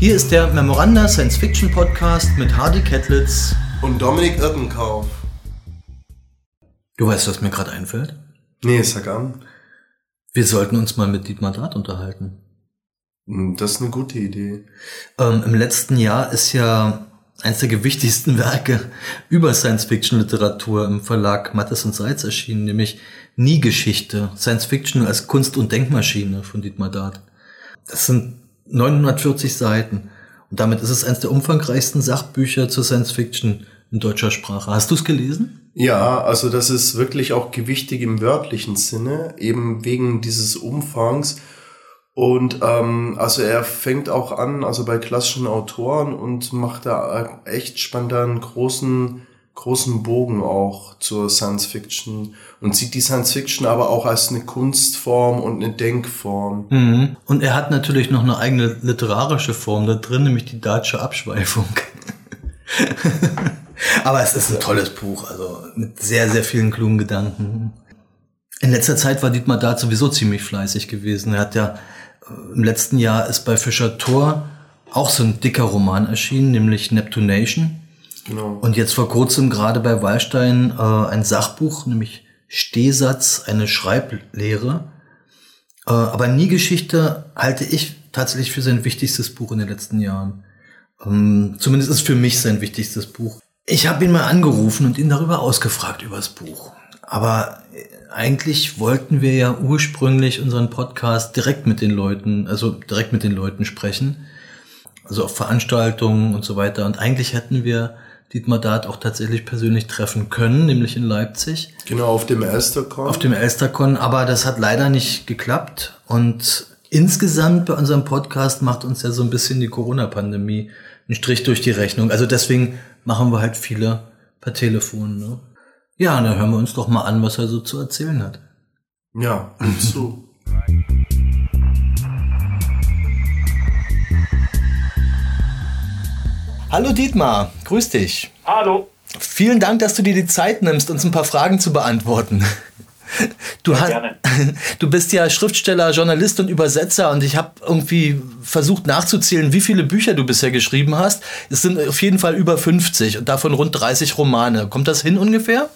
Hier ist der Memoranda Science Fiction Podcast mit Hardy Kettlitz und Dominik Irkenkauf. Du weißt, was mir gerade einfällt? Nee, sag an. Wir sollten uns mal mit Dietmar Dart unterhalten. Hm, das ist eine gute Idee. Ähm, Im letzten Jahr ist ja eines der gewichtigsten Werke über Science-Fiction-Literatur im Verlag Mattes und Seitz erschienen, nämlich Nie Geschichte, Science-Fiction als Kunst- und Denkmaschine von Dietmar Dart. Das sind 940 Seiten. Und damit ist es eines der umfangreichsten Sachbücher zur Science-Fiction in deutscher Sprache. Hast du es gelesen? Ja, also das ist wirklich auch gewichtig im wörtlichen Sinne, eben wegen dieses Umfangs. Und ähm, also er fängt auch an, also bei klassischen Autoren und macht da echt spannend einen großen großen Bogen auch zur Science Fiction und sieht die Science Fiction aber auch als eine Kunstform und eine Denkform. Mhm. Und er hat natürlich noch eine eigene literarische Form da drin, nämlich die deutsche Abschweifung. aber es ist ein tolles Buch, also mit sehr, sehr vielen klugen Gedanken. In letzter Zeit war Dietmar Dart sowieso ziemlich fleißig gewesen. Er hat ja äh, im letzten Jahr ist bei Fischer Thor auch so ein dicker Roman erschienen, nämlich Neptunation. Genau. Und jetzt vor kurzem gerade bei Wallstein äh, ein Sachbuch, nämlich Stehsatz, eine Schreiblehre. Äh, aber Nie Geschichte halte ich tatsächlich für sein wichtigstes Buch in den letzten Jahren. Ähm, zumindest ist für mich sein wichtigstes Buch. Ich habe ihn mal angerufen und ihn darüber ausgefragt über das Buch. Aber äh, eigentlich wollten wir ja ursprünglich unseren Podcast direkt mit den Leuten, also direkt mit den Leuten sprechen. Also auf Veranstaltungen und so weiter. Und eigentlich hätten wir Dietmar Dart auch tatsächlich persönlich treffen können, nämlich in Leipzig. Genau, auf dem Elstercon. Auf dem Elstercon, aber das hat leider nicht geklappt. Und insgesamt bei unserem Podcast macht uns ja so ein bisschen die Corona-Pandemie einen Strich durch die Rechnung. Also deswegen machen wir halt viele per Telefon. Ne? Ja, dann hören wir uns doch mal an, was er so zu erzählen hat. Ja, zu. Hallo Dietmar, grüß dich. Hallo. Vielen Dank, dass du dir die Zeit nimmst, uns ein paar Fragen zu beantworten. Du, hast, du bist ja Schriftsteller, Journalist und Übersetzer und ich habe irgendwie versucht nachzuzählen, wie viele Bücher du bisher geschrieben hast. Es sind auf jeden Fall über 50 und davon rund 30 Romane. Kommt das hin ungefähr?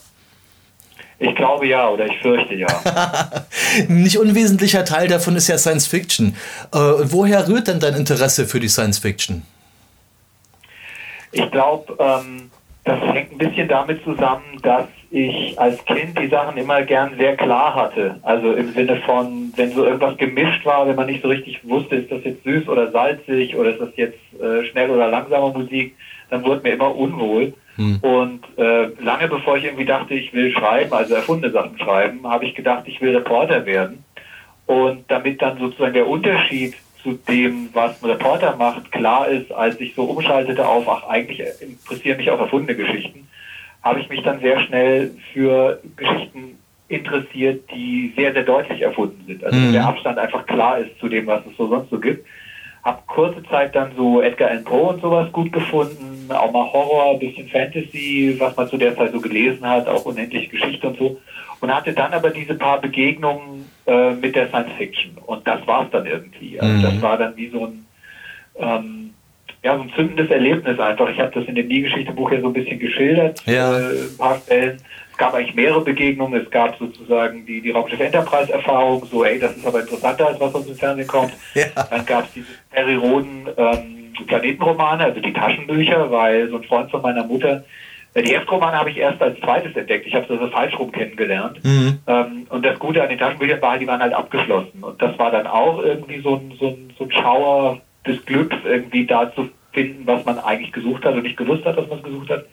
Ich glaube ja oder ich fürchte ja. Nicht unwesentlicher Teil davon ist ja Science Fiction. Äh, woher rührt denn dein Interesse für die Science Fiction? Ich glaube, ähm, das hängt ein bisschen damit zusammen, dass ich als Kind die Sachen immer gern sehr klar hatte. Also im Sinne von, wenn so irgendwas gemischt war, wenn man nicht so richtig wusste, ist das jetzt süß oder salzig oder ist das jetzt äh, schnell oder langsame Musik, dann wurde mir immer unwohl. Hm. Und äh, lange bevor ich irgendwie dachte, ich will schreiben, also erfundene Sachen schreiben, habe ich gedacht, ich will Reporter werden. Und damit dann sozusagen der Unterschied zu dem, was ein Reporter macht, klar ist, als ich so umschaltete auf, ach, eigentlich interessieren mich auch erfundene Geschichten, habe ich mich dann sehr schnell für Geschichten interessiert, die sehr, sehr deutlich erfunden sind. Also mhm. der Abstand einfach klar ist zu dem, was es so sonst so gibt. Hab kurze Zeit dann so Edgar Allan Poe und sowas gut gefunden, auch mal Horror, bisschen Fantasy, was man zu der Zeit so gelesen hat, auch unendliche Geschichte und so. Und hatte dann aber diese paar Begegnungen äh, mit der Science Fiction. Und das war es dann irgendwie. Also mhm. das war dann wie so ein, ähm, ja, so ein zündendes Erlebnis einfach. Ich habe das in dem Nie-Geschichte-Buch ja so ein bisschen geschildert, ja. äh, ein paar Stellen. Es gab eigentlich mehrere Begegnungen. Es gab sozusagen die, die Raumschiff Enterprise-Erfahrung, so, ey, das ist aber interessanter, als was aus dem Fernsehen kommt. Ja. Dann gab es diese Perry Roden ähm, Planetenromane, also die Taschenbücher, weil so ein Freund von meiner Mutter die Heftromane habe ich erst als zweites entdeckt. Ich habe sie also falsch rum kennengelernt. Mhm. Ähm, und das Gute an den Taschenbüchern war, die waren halt abgeschlossen. Und das war dann auch irgendwie so ein, so ein, so ein Schauer des Glücks, irgendwie da zu finden, was man eigentlich gesucht hat und nicht gewusst hat, was man gesucht hat.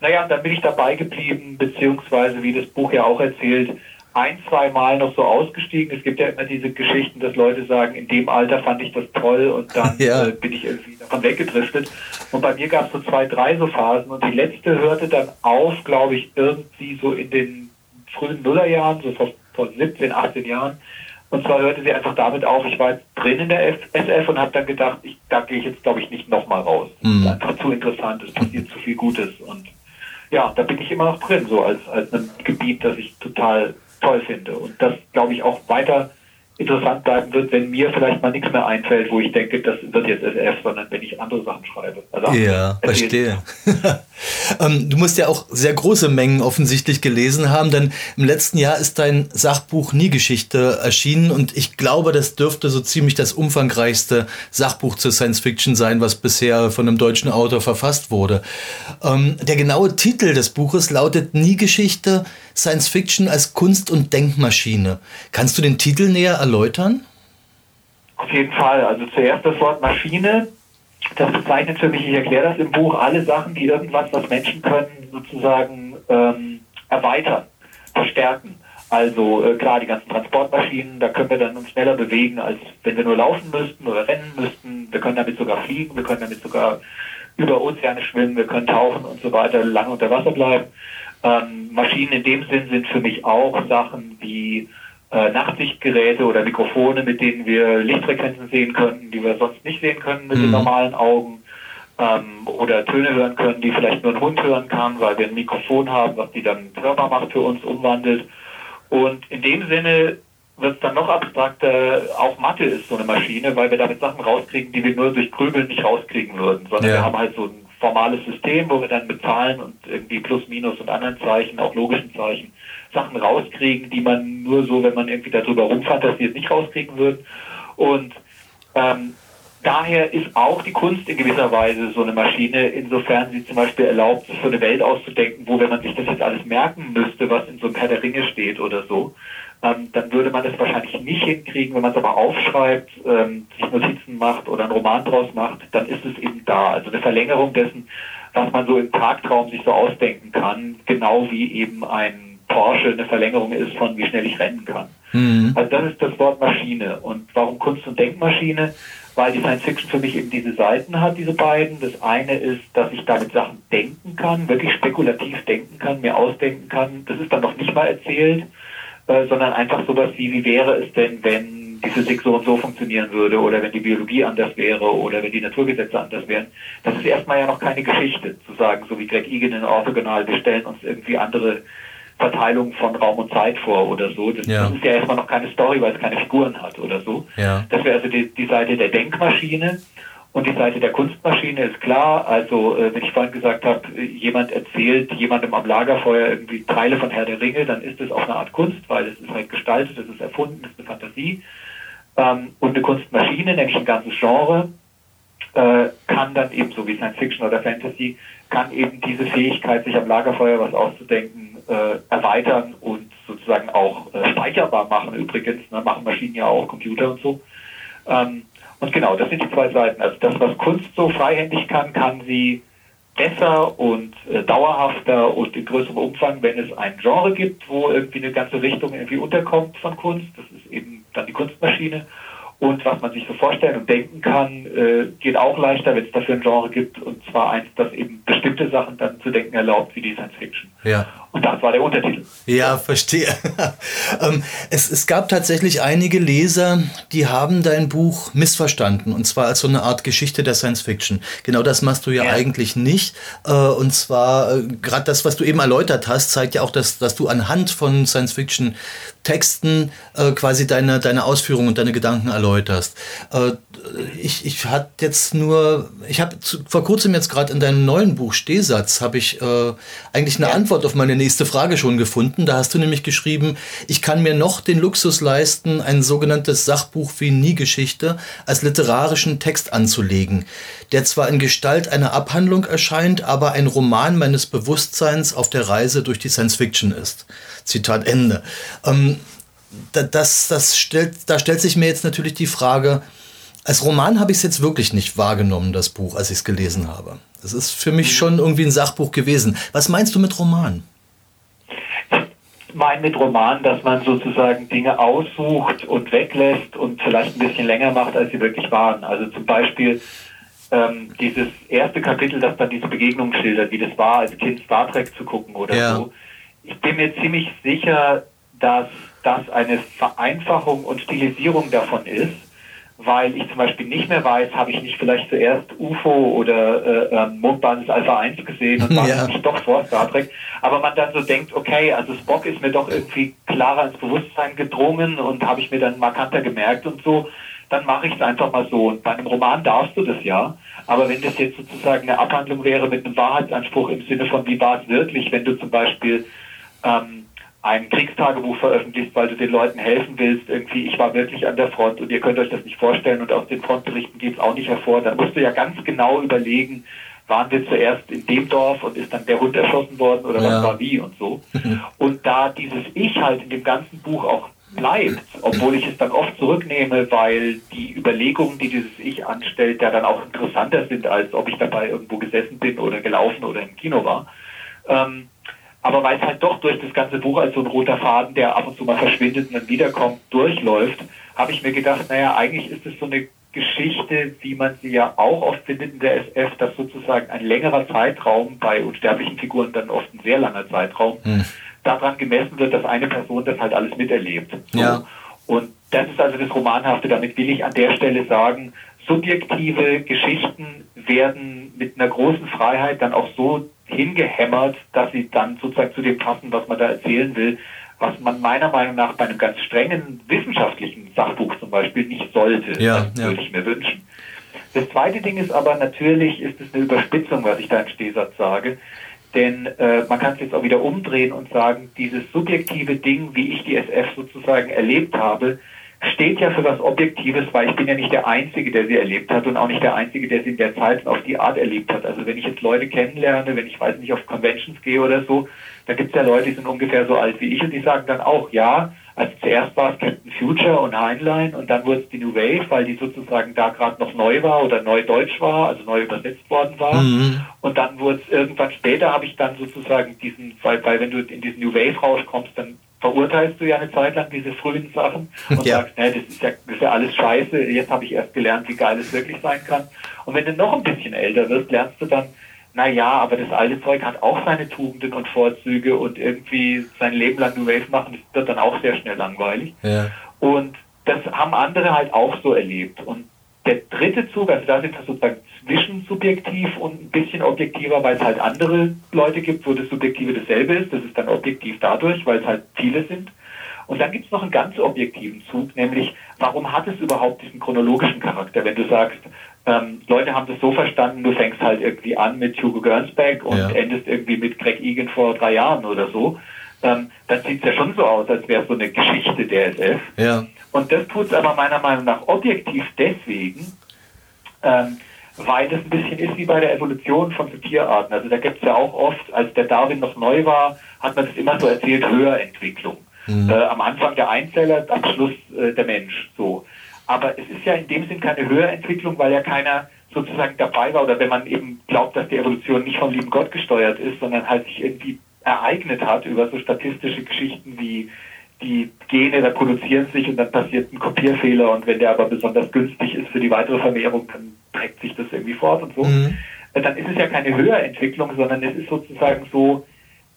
Naja, und dann bin ich dabei geblieben, beziehungsweise, wie das Buch ja auch erzählt, ein, zwei Mal noch so ausgestiegen. Es gibt ja immer diese Geschichten, dass Leute sagen, in dem Alter fand ich das toll und dann ja. äh, bin ich irgendwie davon weggedriftet. Und bei mir gab es so zwei, drei so Phasen und die letzte hörte dann auf, glaube ich, irgendwie so in den frühen Nullerjahren, so vor, vor 17, 18 Jahren. Und zwar hörte sie einfach damit auf, ich war jetzt drin in der SF und habe dann gedacht, ich, da gehe ich jetzt, glaube ich, nicht nochmal raus. Mhm. Das ist einfach zu interessant, es passiert zu viel Gutes. Und ja, da bin ich immer noch drin, so als, als ein Gebiet, das ich total toll finde und das, glaube ich, auch weiter interessant bleiben wird, wenn mir vielleicht mal nichts mehr einfällt, wo ich denke, das wird jetzt SF, sondern wenn ich andere Sachen schreibe. Also ja, verstehe. ähm, du musst ja auch sehr große Mengen offensichtlich gelesen haben, denn im letzten Jahr ist dein Sachbuch Nie Geschichte erschienen und ich glaube, das dürfte so ziemlich das umfangreichste Sachbuch zur Science Fiction sein, was bisher von einem deutschen Autor verfasst wurde. Ähm, der genaue Titel des Buches lautet Nie Geschichte, Science Fiction als Kunst- und Denkmaschine. Kannst du den Titel näher erläutern? Auf jeden Fall. Also zuerst das Wort Maschine. Das bezeichnet für mich, ich erkläre das im Buch, alle Sachen, die irgendwas, was Menschen können, sozusagen ähm, erweitern, verstärken. Also äh, klar, die ganzen Transportmaschinen, da können wir dann uns schneller bewegen, als wenn wir nur laufen müssten oder rennen müssten. Wir können damit sogar fliegen, wir können damit sogar über Ozeane schwimmen, wir können tauchen und so weiter, lange unter Wasser bleiben. Ähm, Maschinen in dem Sinn sind für mich auch Sachen wie äh, Nachtsichtgeräte oder Mikrofone, mit denen wir Lichtfrequenzen sehen könnten, die wir sonst nicht sehen können mit mhm. den normalen Augen. Ähm, oder Töne hören können, die vielleicht nur ein Hund hören kann, weil wir ein Mikrofon haben, was die dann hörbar macht für uns, umwandelt. Und in dem Sinne wird es dann noch abstrakter. Auch Mathe ist so eine Maschine, weil wir damit Sachen rauskriegen, die wir nur durch Grübeln nicht rauskriegen würden, sondern ja. wir haben halt so ein formales System, wo wir dann mit Zahlen und irgendwie Plus, Minus und anderen Zeichen, auch logischen Zeichen, Sachen rauskriegen, die man nur so, wenn man irgendwie darüber rumfantasiert, nicht rauskriegen wird. Und ähm, daher ist auch die Kunst in gewisser Weise so eine Maschine, insofern sie zum Beispiel erlaubt, so eine Welt auszudenken, wo, wenn man sich das jetzt alles merken müsste, was in so einem Herr der Ringe steht oder so, ähm, dann würde man das wahrscheinlich nicht hinkriegen. Wenn man es aber aufschreibt, ähm, sich Notizen macht oder einen Roman draus macht, dann ist es eben da. Also eine Verlängerung dessen, was man so im Tagtraum sich so ausdenken kann, genau wie eben ein Porsche eine Verlängerung ist von wie schnell ich rennen kann. Mhm. Also das ist das Wort Maschine. Und warum Kunst- und Denkmaschine? Weil die Science Fiction für mich eben diese Seiten hat, diese beiden. Das eine ist, dass ich damit Sachen denken kann, wirklich spekulativ denken kann, mir ausdenken kann. Das ist dann noch nicht mal erzählt äh, sondern einfach sowas wie, wie wäre es denn, wenn die Physik so und so funktionieren würde oder wenn die Biologie anders wäre oder wenn die Naturgesetze anders wären. Das ist erstmal ja noch keine Geschichte, zu sagen, so wie Greg Egan in Orthogonal, wir stellen uns irgendwie andere Verteilung von Raum und Zeit vor oder so. Das, ja. das, ist ja erstmal noch keine Story, weil es keine Figuren hat oder so. Ja. Das wäre also die, die Seite der Denkmaschine. Und die Seite der Kunstmaschine ist klar. Also, äh, wenn ich vorhin gesagt habe, jemand erzählt jemandem am Lagerfeuer irgendwie Teile von Herr der Ringe, dann ist es auch eine Art Kunst, weil es ist halt gestaltet, es ist erfunden, es ist eine Fantasie. Ähm, und eine Kunstmaschine, nämlich ein ganzes Genre, äh, kann dann eben, so wie Science Fiction oder Fantasy, kann eben diese Fähigkeit, sich am Lagerfeuer was auszudenken, äh, erweitern und sozusagen auch äh, speicherbar machen. Übrigens, ne, machen Maschinen ja auch, Computer und so. Ähm, und genau, das sind die zwei Seiten. Also das, was Kunst so freihändig kann, kann sie besser und äh, dauerhafter und in größerem Umfang, wenn es ein Genre gibt, wo irgendwie eine ganze Richtung irgendwie unterkommt von Kunst. Das ist eben dann die Kunstmaschine. Und was man sich so vorstellen und denken kann, äh, geht auch leichter, wenn es dafür ein Genre gibt. Und zwar eins, das eben bestimmte Sachen dann zu denken erlaubt, wie die Science Fiction. Ja. Und das war der Untertitel. Ja, verstehe. ähm, es, es gab tatsächlich einige Leser, die haben dein Buch missverstanden. Und zwar als so eine Art Geschichte der Science Fiction. Genau das machst du ja, ja. eigentlich nicht. Äh, und zwar, äh, gerade das, was du eben erläutert hast, zeigt ja auch, dass, dass du anhand von Science Fiction Texten äh, quasi deine, deine Ausführungen und deine Gedanken erläuterst. Ich ich hatte jetzt nur, ich habe vor kurzem jetzt gerade in deinem neuen Buch Stehsatz, habe ich eigentlich eine ja. Antwort auf meine nächste Frage schon gefunden. Da hast du nämlich geschrieben, ich kann mir noch den Luxus leisten, ein sogenanntes Sachbuch wie Nie-Geschichte als literarischen Text anzulegen, der zwar in Gestalt einer Abhandlung erscheint, aber ein Roman meines Bewusstseins auf der Reise durch die Science Fiction ist. Zitat Ende. Ähm, das, das stellt, da stellt sich mir jetzt natürlich die Frage, als Roman habe ich es jetzt wirklich nicht wahrgenommen, das Buch, als ich es gelesen habe. Das ist für mich schon irgendwie ein Sachbuch gewesen. Was meinst du mit Roman? Ich meine mit Roman, dass man sozusagen Dinge aussucht und weglässt und vielleicht ein bisschen länger macht, als sie wirklich waren. Also zum Beispiel ähm, dieses erste Kapitel, das dann diese Begegnung schildert, wie das war, als Kind Star Trek zu gucken oder ja. so. Ich bin mir ziemlich sicher, dass das eine Vereinfachung und Stilisierung davon ist, weil ich zum Beispiel nicht mehr weiß, habe ich nicht vielleicht zuerst UFO oder äh, ähm, Mondbasis Alpha 1 gesehen und war ja. nicht doch vor Star Trek, aber man dann so denkt, okay, also Spock ist mir doch irgendwie klarer ins Bewusstsein gedrungen und habe ich mir dann markanter gemerkt und so, dann mache ich es einfach mal so. Und bei einem Roman darfst du das ja, aber wenn das jetzt sozusagen eine Abhandlung wäre mit einem Wahrheitsanspruch im Sinne von, wie war es wirklich, wenn du zum Beispiel ähm, ein Kriegstagebuch veröffentlicht, weil du den Leuten helfen willst, irgendwie, ich war wirklich an der Front und ihr könnt euch das nicht vorstellen und aus den Frontberichten geht es auch nicht hervor, dann musst du ja ganz genau überlegen, waren wir zuerst in dem Dorf und ist dann der Hund erschossen worden oder ja. was war wie und so. Und da dieses Ich halt in dem ganzen Buch auch bleibt, obwohl ich es dann oft zurücknehme, weil die Überlegungen, die dieses Ich anstellt, ja dann auch interessanter sind, als ob ich dabei irgendwo gesessen bin oder gelaufen oder im Kino war. Ähm, aber weil es halt doch durch das ganze Buch als so ein roter Faden, der ab und zu mal verschwindet und dann wiederkommt, durchläuft, habe ich mir gedacht, naja, eigentlich ist es so eine Geschichte, wie man sie ja auch oft findet in der SF, dass sozusagen ein längerer Zeitraum, bei unsterblichen Figuren dann oft ein sehr langer Zeitraum, hm. daran gemessen wird, dass eine Person das halt alles miterlebt. So. Ja. Und das ist also das Romanhafte. Damit will ich an der Stelle sagen, subjektive Geschichten werden mit einer großen Freiheit dann auch so hingehämmert, dass sie dann sozusagen zu dem passen, was man da erzählen will, was man meiner Meinung nach bei einem ganz strengen wissenschaftlichen Sachbuch zum Beispiel nicht sollte. Ja, das ja. würde ich mir wünschen. Das zweite Ding ist aber natürlich, ist es eine Überspitzung, was ich da im Stehsatz sage. Denn äh, man kann es jetzt auch wieder umdrehen und sagen, dieses subjektive Ding, wie ich die SF sozusagen erlebt habe, steht ja für was Objektives, weil ich bin ja nicht der Einzige, der sie erlebt hat und auch nicht der Einzige, der sie in der Zeit auf die Art erlebt hat. Also wenn ich jetzt Leute kennenlerne, wenn ich weiß nicht auf Conventions gehe oder so, da gibt es ja Leute, die sind ungefähr so alt wie ich und die sagen dann auch, ja, also zuerst war es Captain Future und Heinlein und dann wurde es die New Wave, weil die sozusagen da gerade noch neu war oder neu deutsch war, also neu übersetzt worden war. Mhm. Und dann wurde es irgendwann später, habe ich dann sozusagen diesen, weil, weil wenn du in diesen New Wave rauskommst, dann verurteilst du ja eine Zeit lang diese frühen Sachen und ja. sagst, nee, das ist ja, das ist ja alles scheiße, jetzt habe ich erst gelernt, wie geil es wirklich sein kann. Und wenn du noch ein bisschen älter wirst, lernst du dann, na ja, aber das alte Zeug hat auch seine Tugenden und Vorzüge und irgendwie sein Leben lang New Wave machen, das wird dann auch sehr schnell langweilig. Ja. Und das haben andere halt auch so erlebt. Und der dritte Zug, also da sind wir sozusagen zwischensubjektiv und ein bisschen objektiver, weil es halt andere Leute gibt, wo das Subjektive dasselbe ist. Das ist dann objektiv dadurch, weil es halt viele sind. Und dann gibt es noch einen ganz objektiven Zug, nämlich warum hat es überhaupt diesen chronologischen Charakter? Wenn du sagst, ähm, Leute haben das so verstanden, du fängst halt irgendwie an mit Hugo Gernsback und ja. endest irgendwie mit Greg Egan vor drei Jahren oder so, ähm, dann sieht es ja schon so aus, als wäre es so eine Geschichte der SF. Ja. Und das tut es aber meiner Meinung nach objektiv deswegen, ähm, weil das ein bisschen ist wie bei der Evolution von Tierarten. Also da gibt es ja auch oft, als der Darwin noch neu war, hat man das immer so erzählt, Höherentwicklung. Mhm. Äh, am Anfang der Einzeller, am Schluss äh, der Mensch. So. Aber es ist ja in dem Sinn keine Höherentwicklung, weil ja keiner sozusagen dabei war oder wenn man eben glaubt, dass die Evolution nicht vom lieben Gott gesteuert ist, sondern halt sich irgendwie ereignet hat über so statistische Geschichten wie die Gene reproduzieren sich und dann passiert ein Kopierfehler und wenn der aber besonders günstig ist für die weitere Vermehrung, dann trägt sich das irgendwie fort und so. Mhm. Äh, dann ist es ja keine Höherentwicklung, sondern es ist sozusagen so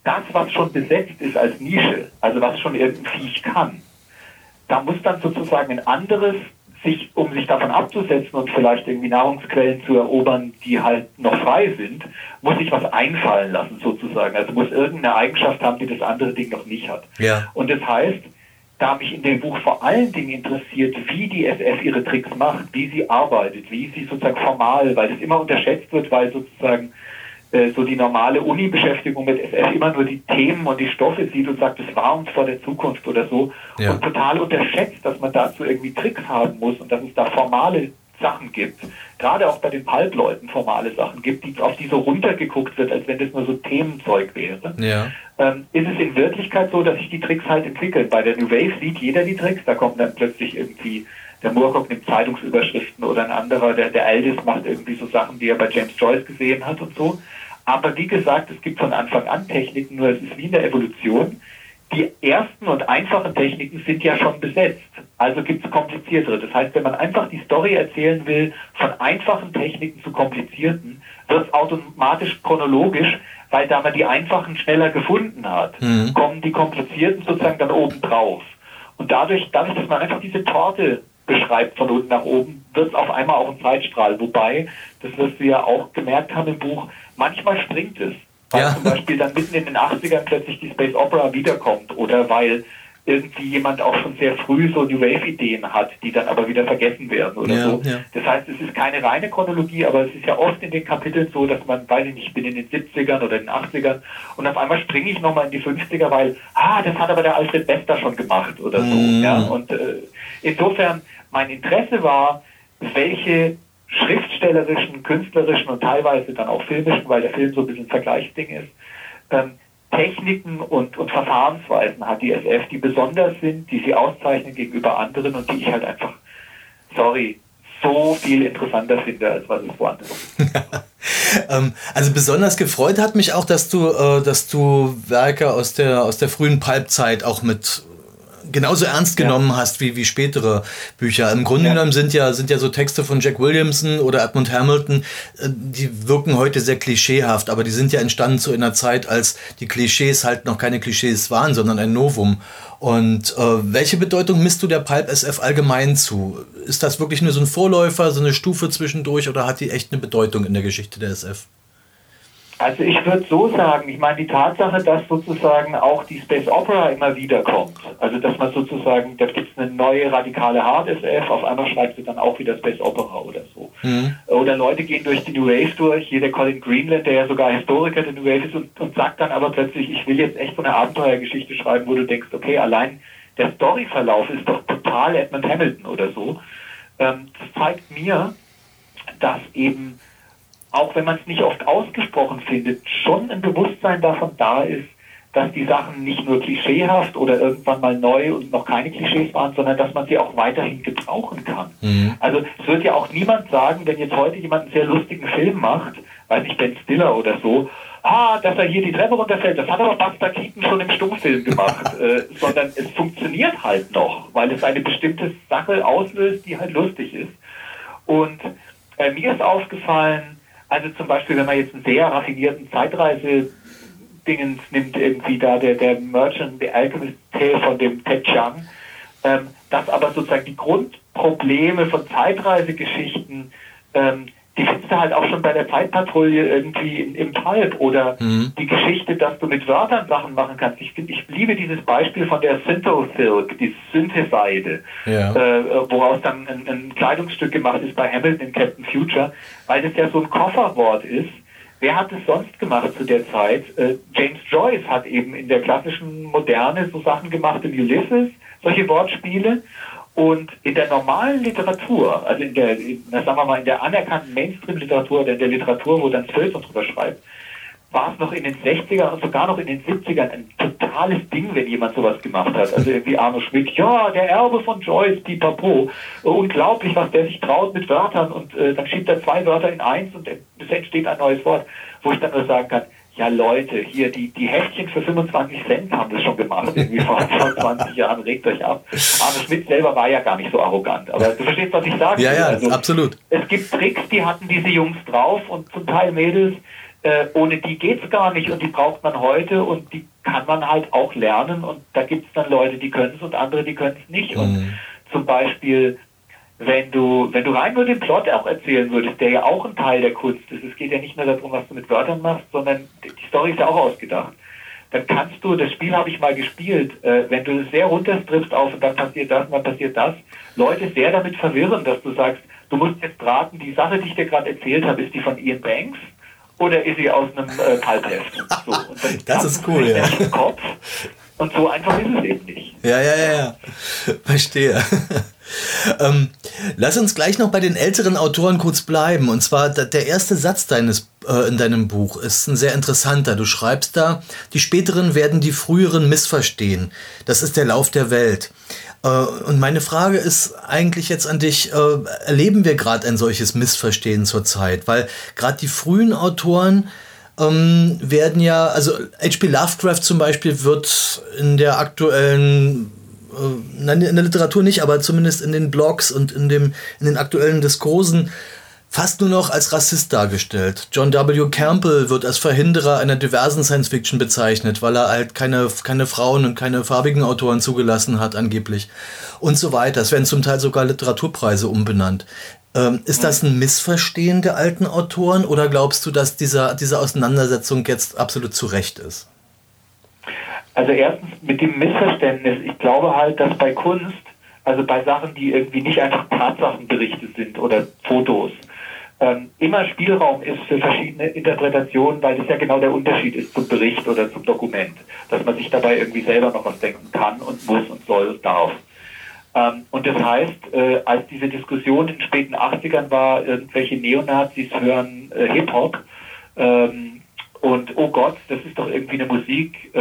das, was schon besetzt ist als Nische, also was schon irgendein Viech kann. Da muss dann sozusagen ein anderes sich, um sich davon abzusetzen und vielleicht irgendwie Nahrungsquellen zu erobern, die halt noch frei sind, muss sich was einfallen lassen sozusagen. Also muss irgendeine Eigenschaft haben, die das andere Ding noch nicht hat. Ja. Und das heißt, da mich in dem Buch vor allen Dingen interessiert, wie die SF ihre Tricks macht, wie sie arbeitet, wie sie sozusagen formal, weil das immer unterschätzt wird, weil sozusagen so die normale Uni-Beschäftigung mit SF immer nur die Themen und die Stoffe sieht und sagt, es war uns vor der Zukunft oder so ja. und total unterschätzt, dass man dazu irgendwie Tricks haben muss und dass es da formale Sachen gibt, gerade auch bei den Pulp-Leuten formale Sachen gibt, die, auf die so runtergeguckt wird, als wenn das nur so Themenzeug wäre. Ja. Ähm, ist es in Wirklichkeit so, dass sich die Tricks halt entwickeln? Bei der New Wave sieht jeder die Tricks, da kommt dann plötzlich irgendwie der Moorcock nimmt Zeitungsüberschriften oder ein anderer, der, der Aldis macht irgendwie so Sachen, die er bei James Joyce gesehen hat und so. Aber wie gesagt, es gibt von Anfang an Techniken, nur es ist wie in der Evolution die ersten und einfachen Techniken sind ja schon besetzt. Also gibt es kompliziertere. Das heißt, wenn man einfach die Story erzählen will, von einfachen Techniken zu komplizierten, wird es automatisch chronologisch, weil da man die einfachen schneller gefunden hat, mhm. kommen die komplizierten sozusagen dann oben drauf. Und dadurch, dadurch, dass man einfach diese Torte beschreibt von unten nach oben, wird es auf einmal auch ein Zeitstrahl. Wobei, das wirst du ja auch gemerkt haben im Buch, manchmal springt es. Weil ja. zum Beispiel dann mitten in den 80ern plötzlich die Space Opera wiederkommt oder weil irgendwie jemand auch schon sehr früh so New Wave-Ideen hat, die dann aber wieder vergessen werden oder ja, so. Ja. Das heißt, es ist keine reine Chronologie, aber es ist ja oft in den Kapiteln so, dass man, weiß ich nicht, ich bin in den 70ern oder den 80ern und auf einmal springe ich nochmal in die 50er, weil, ah, das hat aber der Alfred Bester schon gemacht oder so. Mhm. Ja? Und äh, insofern, mein Interesse war, welche schriftstellerischen, künstlerischen und teilweise dann auch filmischen, weil der Film so ein bisschen ein Vergleichsding ist, ähm, Techniken und, und Verfahrensweisen hat die SF, die besonders sind, die sie auszeichnen gegenüber anderen und die ich halt einfach, sorry, so viel interessanter finde, als was es woanders ist. ähm, also besonders gefreut hat mich auch, dass du, äh, dass du Werke aus der, aus der frühen Pulp-Zeit auch mit genauso ernst genommen ja. hast wie, wie spätere Bücher. Im Grunde ja. genommen sind ja, sind ja so Texte von Jack Williamson oder Edmund Hamilton, äh, die wirken heute sehr klischeehaft, aber die sind ja entstanden zu einer Zeit, als die Klischees halt noch keine Klischees waren, sondern ein Novum. Und äh, welche Bedeutung misst du der Pulp SF allgemein zu? Ist das wirklich nur so ein Vorläufer, so eine Stufe zwischendurch oder hat die echt eine Bedeutung in der Geschichte der SF? Also ich würde so sagen, ich meine die Tatsache, dass sozusagen auch die Space Opera immer wieder kommt, also dass man sozusagen, da gibt es eine neue radikale Hard SF, auf einmal schreibt sie dann auch wieder Space Opera oder so. Mhm. Oder Leute gehen durch die New Wave durch, hier der Colin Greenland, der ja sogar Historiker der New Wave ist und, und sagt dann aber plötzlich, ich will jetzt echt so eine Abenteuergeschichte schreiben, wo du denkst, okay, allein der Storyverlauf ist doch total Edmund Hamilton oder so. Ähm, das zeigt mir, dass eben auch wenn man es nicht oft ausgesprochen findet, schon ein Bewusstsein davon da ist, dass die Sachen nicht nur klischeehaft oder irgendwann mal neu und noch keine Klischees waren, sondern dass man sie auch weiterhin gebrauchen kann. Mhm. Also es wird ja auch niemand sagen, wenn jetzt heute jemand einen sehr lustigen Film macht, weiß ich, Ben Stiller oder so, ah, dass er hier die Treppe runterfällt, das hat aber Buster Keaton schon im Stummfilm gemacht, äh, sondern es funktioniert halt noch, weil es eine bestimmte Sache auslöst, die halt lustig ist. Und äh, mir ist aufgefallen, also zum Beispiel, wenn man jetzt einen sehr raffinierten Zeitreise-Dingens nimmt, irgendwie da der, der Merchant, the Alchemist Tale von dem Ted Chiang, ähm, dass aber sozusagen die Grundprobleme von Zeitreisegeschichten ähm, die findest du halt auch schon bei der Zeitpatrouille irgendwie in, im Pulp oder mhm. die Geschichte, dass du mit Wörtern Sachen machen kannst. Ich, ich liebe dieses Beispiel von der Synthosilk, die Syntheseide, ja. äh, woraus dann ein, ein, Kleidungsstück gemacht ist bei Hamilton in Captain Future, weil das ja so ein Kofferwort ist. Wer hat es sonst gemacht zu der Zeit? Äh, James Joyce hat eben in der klassischen Moderne so Sachen gemacht im Ulysses, solche Wortspiele. Und in der normalen Literatur, also in der, in, sagen wir mal, in der anerkannten Mainstream-Literatur oder der Literatur, wo dann Sölzer drüber schreibt, war es noch in den 60ern und sogar noch in den 70ern ein totales Ding, wenn jemand sowas gemacht hat. Also irgendwie Arno Schmidt, ja, der Erbe von Joyce, pipapo. Unglaublich, was der sich traut mit Wörtern und äh, dann schiebt er zwei Wörter in eins und es entsteht ein neues Wort, wo ich dann nur sagen kann, ja Leute, hier die, die Heftchen für 25 Cent haben das schon gemacht, irgendwie vor 20 Jahren, regt euch ab. Arne Schmidt selber war ja gar nicht so arrogant, aber du verstehst, was ich sage. Ja, ja, also, absolut. Es gibt Tricks, die hatten diese Jungs drauf und zum Teil Mädels, äh, ohne die geht's gar nicht und die braucht man heute und die kann man halt auch lernen und da gibt's dann Leute, die können es und andere, die können es nicht. Mhm. Und zum Beispiel wenn du, wenn du rein nur den Plot auch erzählen würdest, der ja auch ein Teil der Kunst ist, es geht ja nicht nur darum, was du mit Wörtern machst, sondern die Story ist ja auch ausgedacht, dann kannst du, das Spiel habe ich mal gespielt, äh, wenn du es sehr runterstrippst auf und dann passiert das und dann passiert das, Leute sehr damit verwirren, dass du sagst, du musst jetzt raten, die Sache, die ich dir gerade erzählt habe, ist die von Ian Banks oder ist sie aus einem äh, Pulpheft? So, das ist cool, ja. Kopf. Und so einfach ist es eben nicht. Ja, ja, ja, ja. Verstehe. Ähm, lass uns gleich noch bei den älteren Autoren kurz bleiben. Und zwar der erste Satz deines, äh, in deinem Buch ist ein sehr interessanter. Du schreibst da, die späteren werden die früheren missverstehen. Das ist der Lauf der Welt. Äh, und meine Frage ist eigentlich jetzt an dich, äh, erleben wir gerade ein solches Missverstehen zurzeit? Weil gerade die frühen Autoren ähm, werden ja, also H.P. Lovecraft zum Beispiel wird in der aktuellen äh, in der Literatur nicht, aber zumindest in den Blogs und in, dem, in den aktuellen Diskursen fast nur noch als Rassist dargestellt. John W. Campbell wird als Verhinderer einer diversen Science-Fiction bezeichnet, weil er halt keine, keine Frauen und keine farbigen Autoren zugelassen hat, angeblich. Und so weiter. Es werden zum Teil sogar Literaturpreise umbenannt. Ähm, ist das ein Missverstehen der alten Autoren oder glaubst du, dass dieser, diese Auseinandersetzung jetzt absolut zu Recht ist? Also erstens mit dem Missverständnis, ich glaube halt, dass bei Kunst, also bei Sachen, die irgendwie nicht einfach Tatsachenberichte sind oder Fotos, ähm, immer Spielraum ist für verschiedene Interpretationen, weil das ja genau der Unterschied ist zum Bericht oder zum Dokument, dass man sich dabei irgendwie selber noch was denken kann und muss und soll und darf. Ähm, und das heißt, äh, als diese Diskussion in den späten 80ern war, irgendwelche Neonazis hören äh, Hip-Hop ähm, und oh Gott, das ist doch irgendwie eine Musik äh,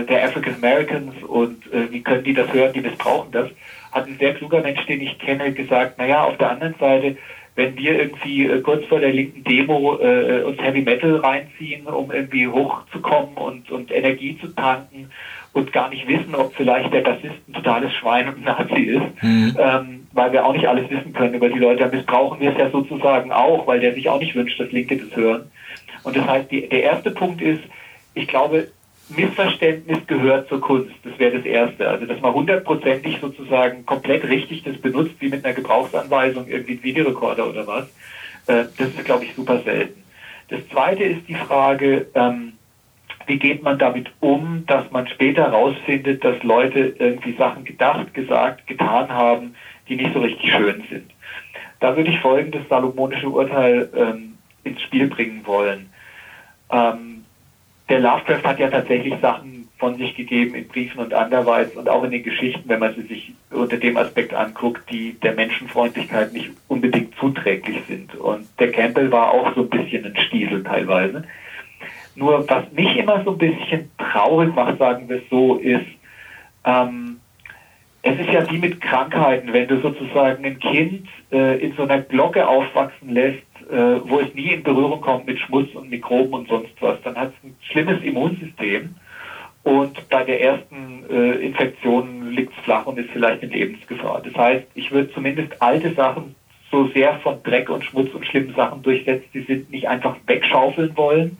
äh der African Americans und äh, wie können die das hören, die missbrauchen das, hat ein sehr kluger Mensch, den ich kenne, gesagt, naja, auf der anderen Seite wenn wir irgendwie äh, kurz vor der linken Demo äh, uns Heavy Metal reinziehen, um irgendwie hochzukommen und, und Energie zu tanken und gar nicht wissen, ob vielleicht der Bassist ein totales Schwein und Nazi ist, mhm. ähm, weil wir auch nicht alles wissen können über die Leute, dann missbrauchen wir es ja sozusagen auch, weil der sich auch nicht wünscht, dass Linke das hören. Und das heißt, die, der erste Punkt ist, ich glaube, Missverständnis gehört zur Kunst. Das wäre das Erste. Also, dass man hundertprozentig sozusagen komplett richtig das benutzt, wie mit einer Gebrauchsanweisung, irgendwie ein Videorekorder oder was, äh, das ist, glaube ich, super selten. Das Zweite ist die Frage, ähm, wie geht man damit um, dass man später herausfindet, dass Leute irgendwie Sachen gedacht, gesagt, getan haben, die nicht so richtig schön sind. Da würde ich folgendes salomonische Urteil ähm, ins Spiel bringen wollen. Ähm, der Lovecraft hat ja tatsächlich Sachen von sich gegeben in Briefen und anderweitig und auch in den Geschichten, wenn man sie sich unter dem Aspekt anguckt, die der Menschenfreundlichkeit nicht unbedingt zuträglich sind. Und der Campbell war auch so ein bisschen ein Stiesel teilweise. Nur was mich immer so ein bisschen traurig macht, sagen wir es so, ist, ähm, es ist ja wie mit Krankheiten, wenn du sozusagen ein Kind äh, in so einer Glocke aufwachsen lässt, äh, wo es nie in Berührung kommt mit Schmutz und Mikroben und sonst was, dann hat es ein schlimmes Immunsystem und bei der ersten äh, Infektion liegt es flach und ist vielleicht in Lebensgefahr. Das heißt, ich würde zumindest alte Sachen so sehr von Dreck und Schmutz und schlimmen Sachen durchsetzt, die sind nicht einfach wegschaufeln wollen,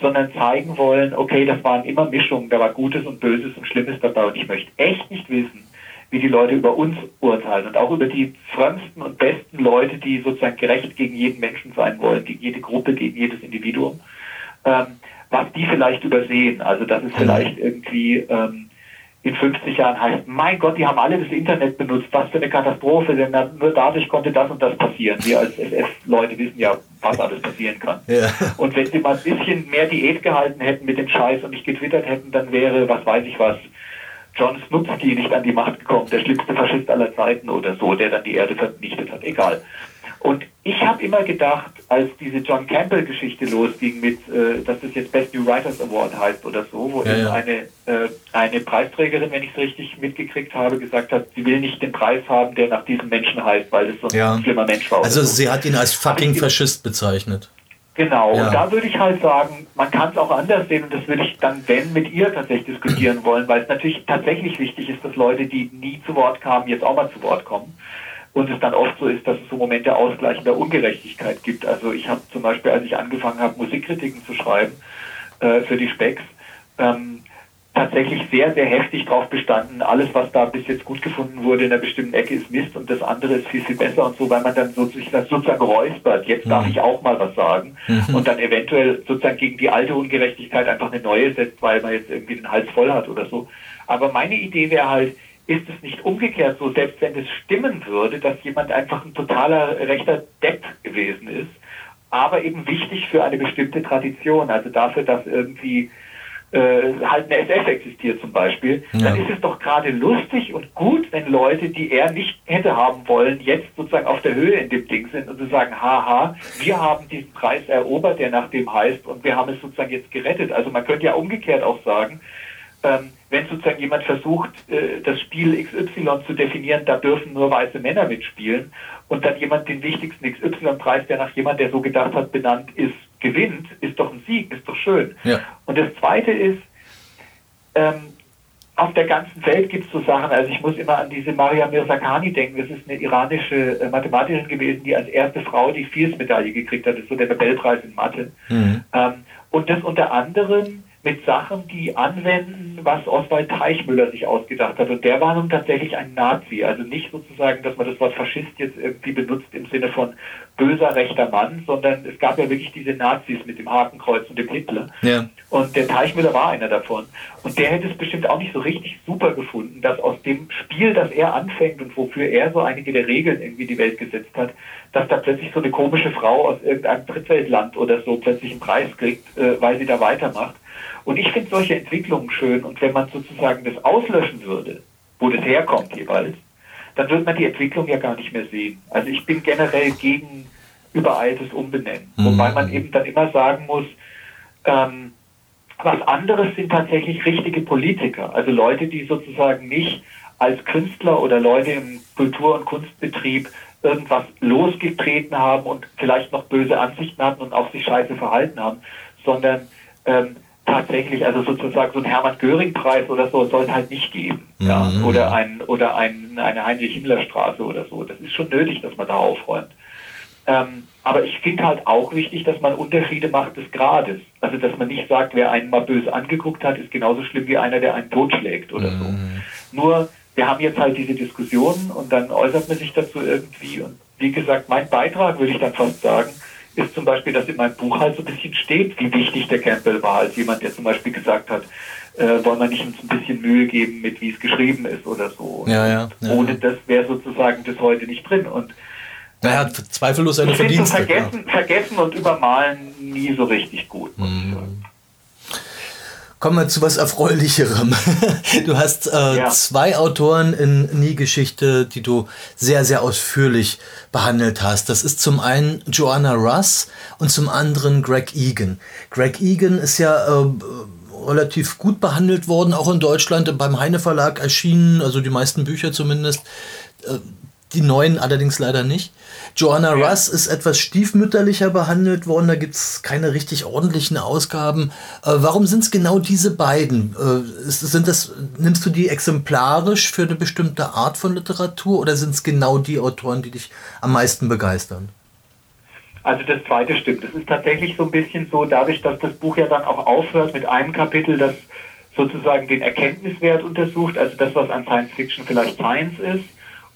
sondern zeigen wollen, okay, das waren immer Mischungen, da war Gutes und Böses und Schlimmes dabei und ich möchte echt nicht wissen, wie die Leute über uns urteilen und auch über die frömmsten und besten Leute, die sozusagen gerecht gegen jeden Menschen sein wollen, gegen jede Gruppe, gegen jedes Individuum, ähm, was die vielleicht übersehen. Also dass es mhm. vielleicht irgendwie ähm, in 50 Jahren heißt, mein Gott, die haben alle das Internet benutzt, was für eine Katastrophe, denn nur dadurch konnte das und das passieren. Wir als SF-Leute wissen ja, was alles passieren kann. Ja. Und wenn sie mal ein bisschen mehr Diät gehalten hätten mit dem Scheiß und nicht getwittert hätten, dann wäre, was weiß ich was, John Snupski nicht an die Macht gekommen, der schlimmste Faschist aller Zeiten oder so, der dann die Erde vernichtet hat, egal. Und ich habe immer gedacht, als diese John Campbell-Geschichte losging mit, äh, dass das jetzt Best New Writers Award heißt oder so, wo ja, ja. eine, äh, eine Preisträgerin, wenn ich es richtig mitgekriegt habe, gesagt hat, sie will nicht den Preis haben, der nach diesem Menschen heißt, weil es so ein ja. schlimmer Mensch war. Also so. sie hat ihn als fucking Faschist bezeichnet. Genau, ja. und da würde ich halt sagen, man kann es auch anders sehen und das würde ich dann, wenn, mit ihr tatsächlich diskutieren wollen, weil es natürlich tatsächlich wichtig ist, dass Leute, die nie zu Wort kamen, jetzt auch mal zu Wort kommen. Und es dann oft so ist, dass es so Momente ausgleichender Ungerechtigkeit gibt. Also ich habe zum Beispiel, als ich angefangen habe, Musikkritiken zu schreiben äh, für die Specks, ähm, tatsächlich sehr, sehr heftig darauf bestanden, alles, was da bis jetzt gut gefunden wurde in einer bestimmten Ecke ist Mist und das andere ist viel, viel besser und so, weil man dann sozusagen, sozusagen räuspert, jetzt darf mhm. ich auch mal was sagen mhm. und dann eventuell sozusagen gegen die alte Ungerechtigkeit einfach eine neue setzt, weil man jetzt irgendwie den Hals voll hat oder so. Aber meine Idee wäre halt, ist es nicht umgekehrt so, selbst wenn es stimmen würde, dass jemand einfach ein totaler rechter Depp gewesen ist, aber eben wichtig für eine bestimmte Tradition, also dafür, dass irgendwie äh, halt eine SF existiert zum Beispiel, ja. dann ist es doch gerade lustig und gut, wenn Leute, die er nicht hätte haben wollen, jetzt sozusagen auf der Höhe in dem Ding sind und zu sagen, haha, wir haben diesen Preis erobert, der nach dem heißt und wir haben es sozusagen jetzt gerettet. Also man könnte ja umgekehrt auch sagen, ähm, wenn sozusagen jemand versucht, äh, das Spiel XY zu definieren, da dürfen nur weiße Männer mitspielen und dann jemand den wichtigsten XY-Preis, der nach jemand, der so gedacht hat, benannt ist, gewinnt, ist doch ein Sieg, ist doch schön. Ja. Und das Zweite ist, ähm, auf der ganzen Welt gibt es so Sachen, also ich muss immer an diese Maria Mirzakhani denken, das ist eine iranische äh, Mathematikerin gewesen, die als erste Frau die Fields-Medaille gekriegt hat, das ist so der Nobelpreis in Mathe. Mhm. Ähm, und das unter anderem mit Sachen, die anwenden, was Oswald Teichmüller sich ausgedacht hat. Und der war nun tatsächlich ein Nazi. Also nicht sozusagen, dass man das Wort Faschist jetzt irgendwie benutzt im Sinne von böser rechter Mann, sondern es gab ja wirklich diese Nazis mit dem Hakenkreuz und dem Hitler. Ja. Und der Teichmüller war einer davon. Und der hätte es bestimmt auch nicht so richtig super gefunden, dass aus dem Spiel, das er anfängt und wofür er so einige der Regeln irgendwie die Welt gesetzt hat, dass da plötzlich so eine komische Frau aus irgendeinem Drittweltland oder so plötzlich einen Preis kriegt, äh, weil sie da weitermacht. Und ich finde solche Entwicklungen schön. Und wenn man sozusagen das auslöschen würde, wo das herkommt jeweils, dann würde man die Entwicklung ja gar nicht mehr sehen. Also ich bin generell gegen übereiltes Umbenennen. Mhm. Wobei man eben dann immer sagen muss, ähm, was anderes sind tatsächlich richtige Politiker. Also Leute, die sozusagen nicht als Künstler oder Leute im Kultur- und Kunstbetrieb irgendwas losgetreten haben und vielleicht noch böse Ansichten hatten und auch sich scheiße verhalten haben, sondern ähm, tatsächlich, also sozusagen so ein Hermann Göring-Preis oder so soll es halt nicht geben. Mhm. Ja, oder ein oder ein, eine Heinrich-Himmler-Straße oder so. Das ist schon nötig, dass man da aufräumt. Ähm, aber ich finde halt auch wichtig, dass man Unterschiede macht des Grades. Also dass man nicht sagt, wer einen mal böse angeguckt hat, ist genauso schlimm wie einer, der einen totschlägt oder mhm. so. Nur wir haben jetzt halt diese Diskussionen und dann äußert man sich dazu irgendwie. Und wie gesagt, mein Beitrag, würde ich dann fast sagen, ist zum Beispiel, dass in meinem Buch halt so ein bisschen steht, wie wichtig der Campbell war, als jemand, der zum Beispiel gesagt hat, äh, wollen wir nicht uns ein bisschen Mühe geben mit, wie es geschrieben ist oder so. Ja, ja, ja. Ohne das wäre sozusagen das heute nicht drin. Und er hat zweifellos seine Verdienste. Vergessen, ja. vergessen und übermalen nie so richtig gut. Mhm. Kommen wir zu was Erfreulicherem. Du hast äh, ja. zwei Autoren in Nie-Geschichte, die du sehr, sehr ausführlich behandelt hast. Das ist zum einen Joanna Russ und zum anderen Greg Egan. Greg Egan ist ja äh, relativ gut behandelt worden, auch in Deutschland beim Heine Verlag erschienen, also die meisten Bücher zumindest. Äh, die neuen allerdings leider nicht. Joanna ja. Russ ist etwas stiefmütterlicher behandelt worden, da gibt es keine richtig ordentlichen Ausgaben. Äh, warum sind es genau diese beiden? Äh, ist, sind das, nimmst du die exemplarisch für eine bestimmte Art von Literatur oder sind es genau die Autoren, die dich am meisten begeistern? Also das zweite stimmt. Es ist tatsächlich so ein bisschen so, dadurch, dass das Buch ja dann auch aufhört mit einem Kapitel, das sozusagen den Erkenntniswert untersucht, also das, was an Science Fiction vielleicht Science ist,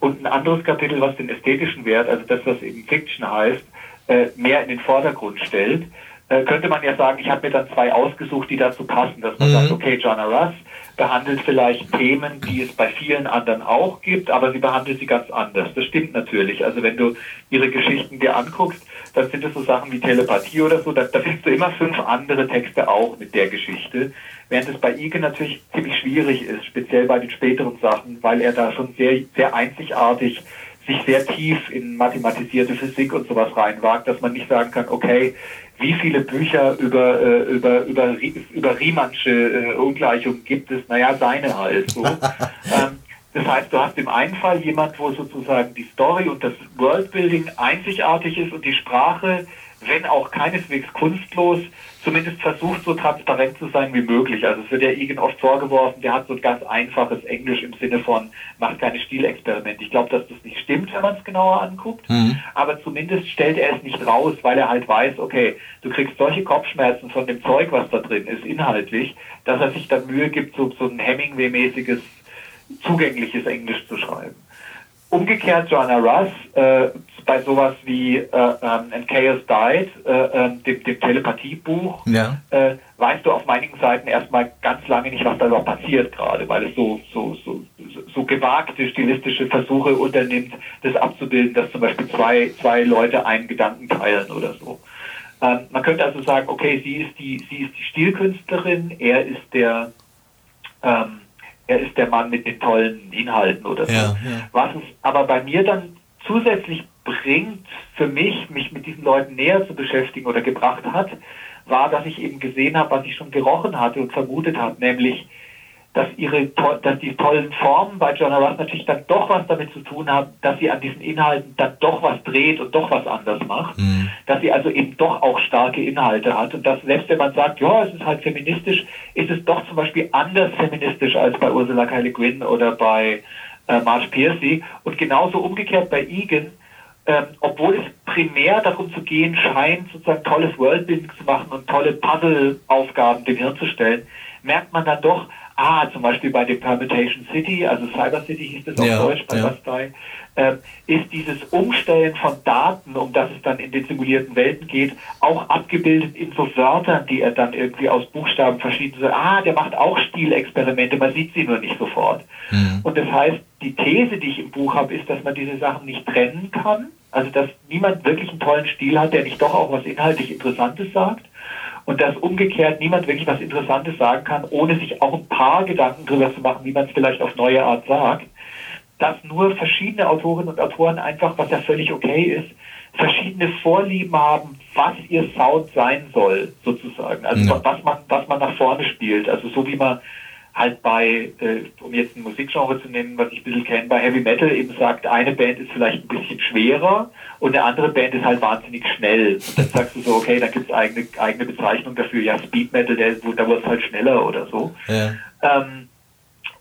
und ein anderes Kapitel, was den ästhetischen Wert, also das, was eben Fiction heißt, äh, mehr in den Vordergrund stellt, äh, könnte man ja sagen, ich habe mir dann zwei ausgesucht, die dazu passen, dass man mhm. sagt, okay, Joanna Russ behandelt vielleicht Themen, die es bei vielen anderen auch gibt, aber sie behandelt sie ganz anders. Das stimmt natürlich. Also wenn du ihre Geschichten dir anguckst, dann sind es so Sachen wie Telepathie oder so, da, da findest du immer fünf andere Texte auch mit der Geschichte. Während es bei Ike natürlich ziemlich schwierig ist, speziell bei den späteren Sachen, weil er da schon sehr, sehr einzigartig sich sehr tief in mathematisierte Physik und sowas reinwagt, dass man nicht sagen kann, okay, wie viele Bücher über, äh, über, über, über Riemannsche äh, Ungleichungen gibt es? Naja, seine halt so. ähm, das heißt, du hast im einen Fall jemand, wo sozusagen die Story und das Worldbuilding einzigartig ist und die Sprache, wenn auch keineswegs kunstlos, zumindest versucht, so transparent zu sein wie möglich. Also es wird ja Igen oft vorgeworfen, der hat so ein ganz einfaches Englisch im Sinne von, macht keine Stilexperimente. Ich glaube, dass das nicht stimmt, wenn man es genauer anguckt. Mhm. Aber zumindest stellt er es nicht raus, weil er halt weiß, okay, du kriegst solche Kopfschmerzen von dem Zeug, was da drin ist, inhaltlich, dass er sich dann Mühe gibt, so, so ein Hemingway-mäßiges, zugängliches Englisch zu schreiben. Umgekehrt Joanna Russ, äh, bei sowas wie äh, ähm, And Chaos Died, äh, ähm, dem, dem Telepathiebuch, ja. äh, weißt du auf einigen Seiten erstmal ganz lange nicht, was da überhaupt passiert gerade, weil es so, so, so, so gewagte stilistische Versuche unternimmt, das abzubilden, dass zum Beispiel zwei, zwei Leute einen Gedanken teilen oder so. Ähm, man könnte also sagen, okay, sie ist die, sie ist die Stilkünstlerin, er ist der, ähm, er ist der Mann mit den tollen Inhalten oder so. Ja, ja. Was es aber bei mir dann zusätzlich bringt, für mich, mich mit diesen Leuten näher zu beschäftigen oder gebracht hat, war, dass ich eben gesehen habe, was ich schon gerochen hatte und vermutet habe, nämlich dass ihre dass die tollen Formen bei John Ross natürlich dann doch was damit zu tun haben, dass sie an diesen Inhalten dann doch was dreht und doch was anders macht, mhm. dass sie also eben doch auch starke Inhalte hat und dass selbst wenn man sagt, ja, es ist halt feministisch, ist es doch zum Beispiel anders feministisch als bei Ursula K. Le Guin oder bei äh, Marge Piercy und genauso umgekehrt bei Egan, ähm, obwohl es primär darum zu gehen scheint, sozusagen tolles Worldbuilding zu machen und tolle Puzzle-Aufgaben dem Hirn zu stellen, merkt man dann doch, ah, zum Beispiel bei dem Permutation City, also Cyber City hieß das auf ja, Deutsch bei ja. Bastei, äh, ist dieses Umstellen von Daten, um das es dann in den simulierten Welten geht, auch abgebildet in so Wörtern, die er dann irgendwie aus Buchstaben verschieden so, ah, der macht auch Stilexperimente, man sieht sie nur nicht sofort. Mhm. Und das heißt, die These, die ich im Buch habe, ist, dass man diese Sachen nicht trennen kann, also dass niemand wirklich einen tollen Stil hat, der nicht doch auch was inhaltlich Interessantes sagt und dass umgekehrt niemand wirklich was Interessantes sagen kann, ohne sich auch ein paar Gedanken darüber zu machen, wie man es vielleicht auf neue Art sagt. Dass nur verschiedene Autorinnen und Autoren einfach, was ja völlig okay ist, verschiedene Vorlieben haben, was ihr Sound sein soll, sozusagen. Also ja. was man, was man nach vorne spielt. Also so wie man halt bei, äh, um jetzt ein Musikgenre zu nennen, was ich ein bisschen kenne, bei Heavy Metal eben sagt, eine Band ist vielleicht ein bisschen schwerer und eine andere Band ist halt wahnsinnig schnell. Und dann sagst du so, okay, da gibt es eigene, eigene Bezeichnung dafür, ja, Speed Metal, der, da wird es halt schneller oder so. Ja. Ähm,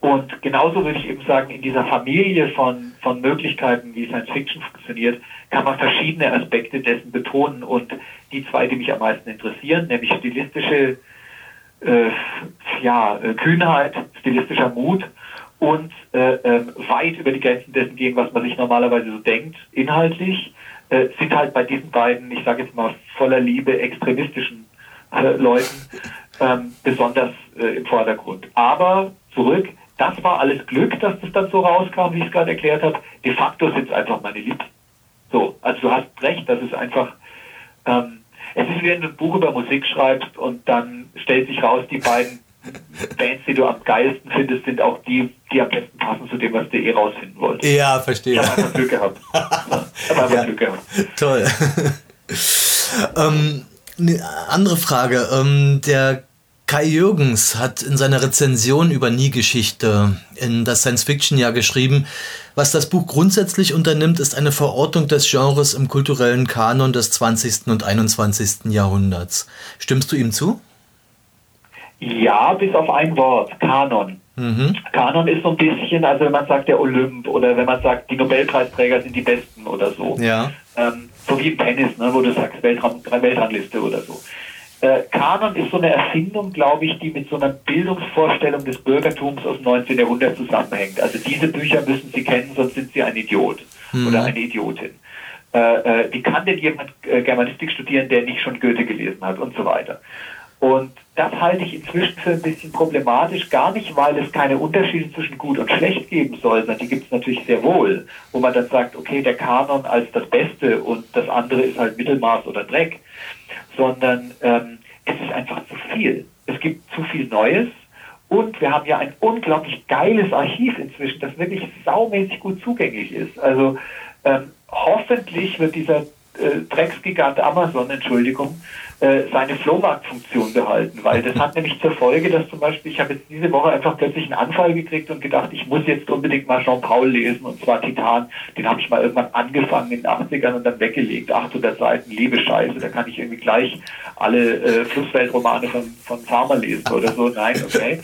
und genauso würde ich eben sagen, in dieser Familie von, von Möglichkeiten, wie Science Fiction funktioniert, kann man verschiedene Aspekte dessen betonen. Und die zwei, die mich am meisten interessieren, nämlich stilistische äh, ja, äh, Kühnheit, stilistischer Mut und äh, äh, weit über die Grenzen dessen gehen, was man sich normalerweise so denkt, inhaltlich, äh, sind halt bei diesen beiden, ich sage jetzt mal voller Liebe, extremistischen äh, Leuten ähm, besonders äh, im Vordergrund. Aber zurück, das war alles Glück, dass das dann so rauskam, wie ich es gerade erklärt habe. De facto sind es einfach meine Liebsten. So, also du hast recht, das ist einfach ähm, es ist wie wenn du ein Buch über Musik schreibst und dann stellt sich raus, die beiden Bands, die du am geilsten findest, sind auch die, die am besten passen zu dem, was du eh rausfinden wolltest. Ja, verstehe. Ich habe einfach Glück gehabt. Ich habe einfach ja, Glück gehabt. Toll. ähm, eine andere Frage. Ähm, der Kai Jürgens hat in seiner Rezension über Nie-Geschichte in das Science-Fiction ja geschrieben, was das Buch grundsätzlich unternimmt, ist eine Verortung des Genres im kulturellen Kanon des 20. und 21. Jahrhunderts. Stimmst du ihm zu? Ja, bis auf ein Wort, Kanon. Mhm. Kanon ist so ein bisschen, also wenn man sagt der Olymp oder wenn man sagt, die Nobelpreisträger sind die Besten oder so. Ja. Ähm, so wie im Tennis, ne, wo du sagst Weltran Weltrangliste oder so. Äh, Kanon ist so eine Erfindung, glaube ich, die mit so einer Bildungsvorstellung des Bürgertums aus dem 19. Jahrhundert zusammenhängt. Also diese Bücher müssen Sie kennen, sonst sind Sie ein Idiot mhm. oder eine Idiotin. Äh, äh, wie kann denn jemand äh, Germanistik studieren, der nicht schon Goethe gelesen hat und so weiter? Und das halte ich inzwischen für ein bisschen problematisch, gar nicht, weil es keine Unterschiede zwischen gut und schlecht geben soll, sondern die gibt es natürlich sehr wohl, wo man dann sagt, okay, der Kanon als das Beste und das andere ist halt Mittelmaß oder Dreck sondern ähm, es ist einfach zu viel. Es gibt zu viel Neues und wir haben ja ein unglaublich geiles Archiv inzwischen, das wirklich saumäßig gut zugänglich ist. Also ähm, hoffentlich wird dieser äh, Drecksgigant Amazon, Entschuldigung, äh, seine Flohmarktfunktion behalten, weil das hat nämlich zur Folge, dass zum Beispiel, ich habe jetzt diese Woche einfach plötzlich einen Anfall gekriegt und gedacht, ich muss jetzt unbedingt mal Jean-Paul lesen, und zwar Titan, den habe ich mal irgendwann angefangen in den 80ern und dann weggelegt, 800 Seiten, liebe Scheiße, da kann ich irgendwie gleich alle äh, Flussweltromane von, von Farmer lesen oder so, nein, okay.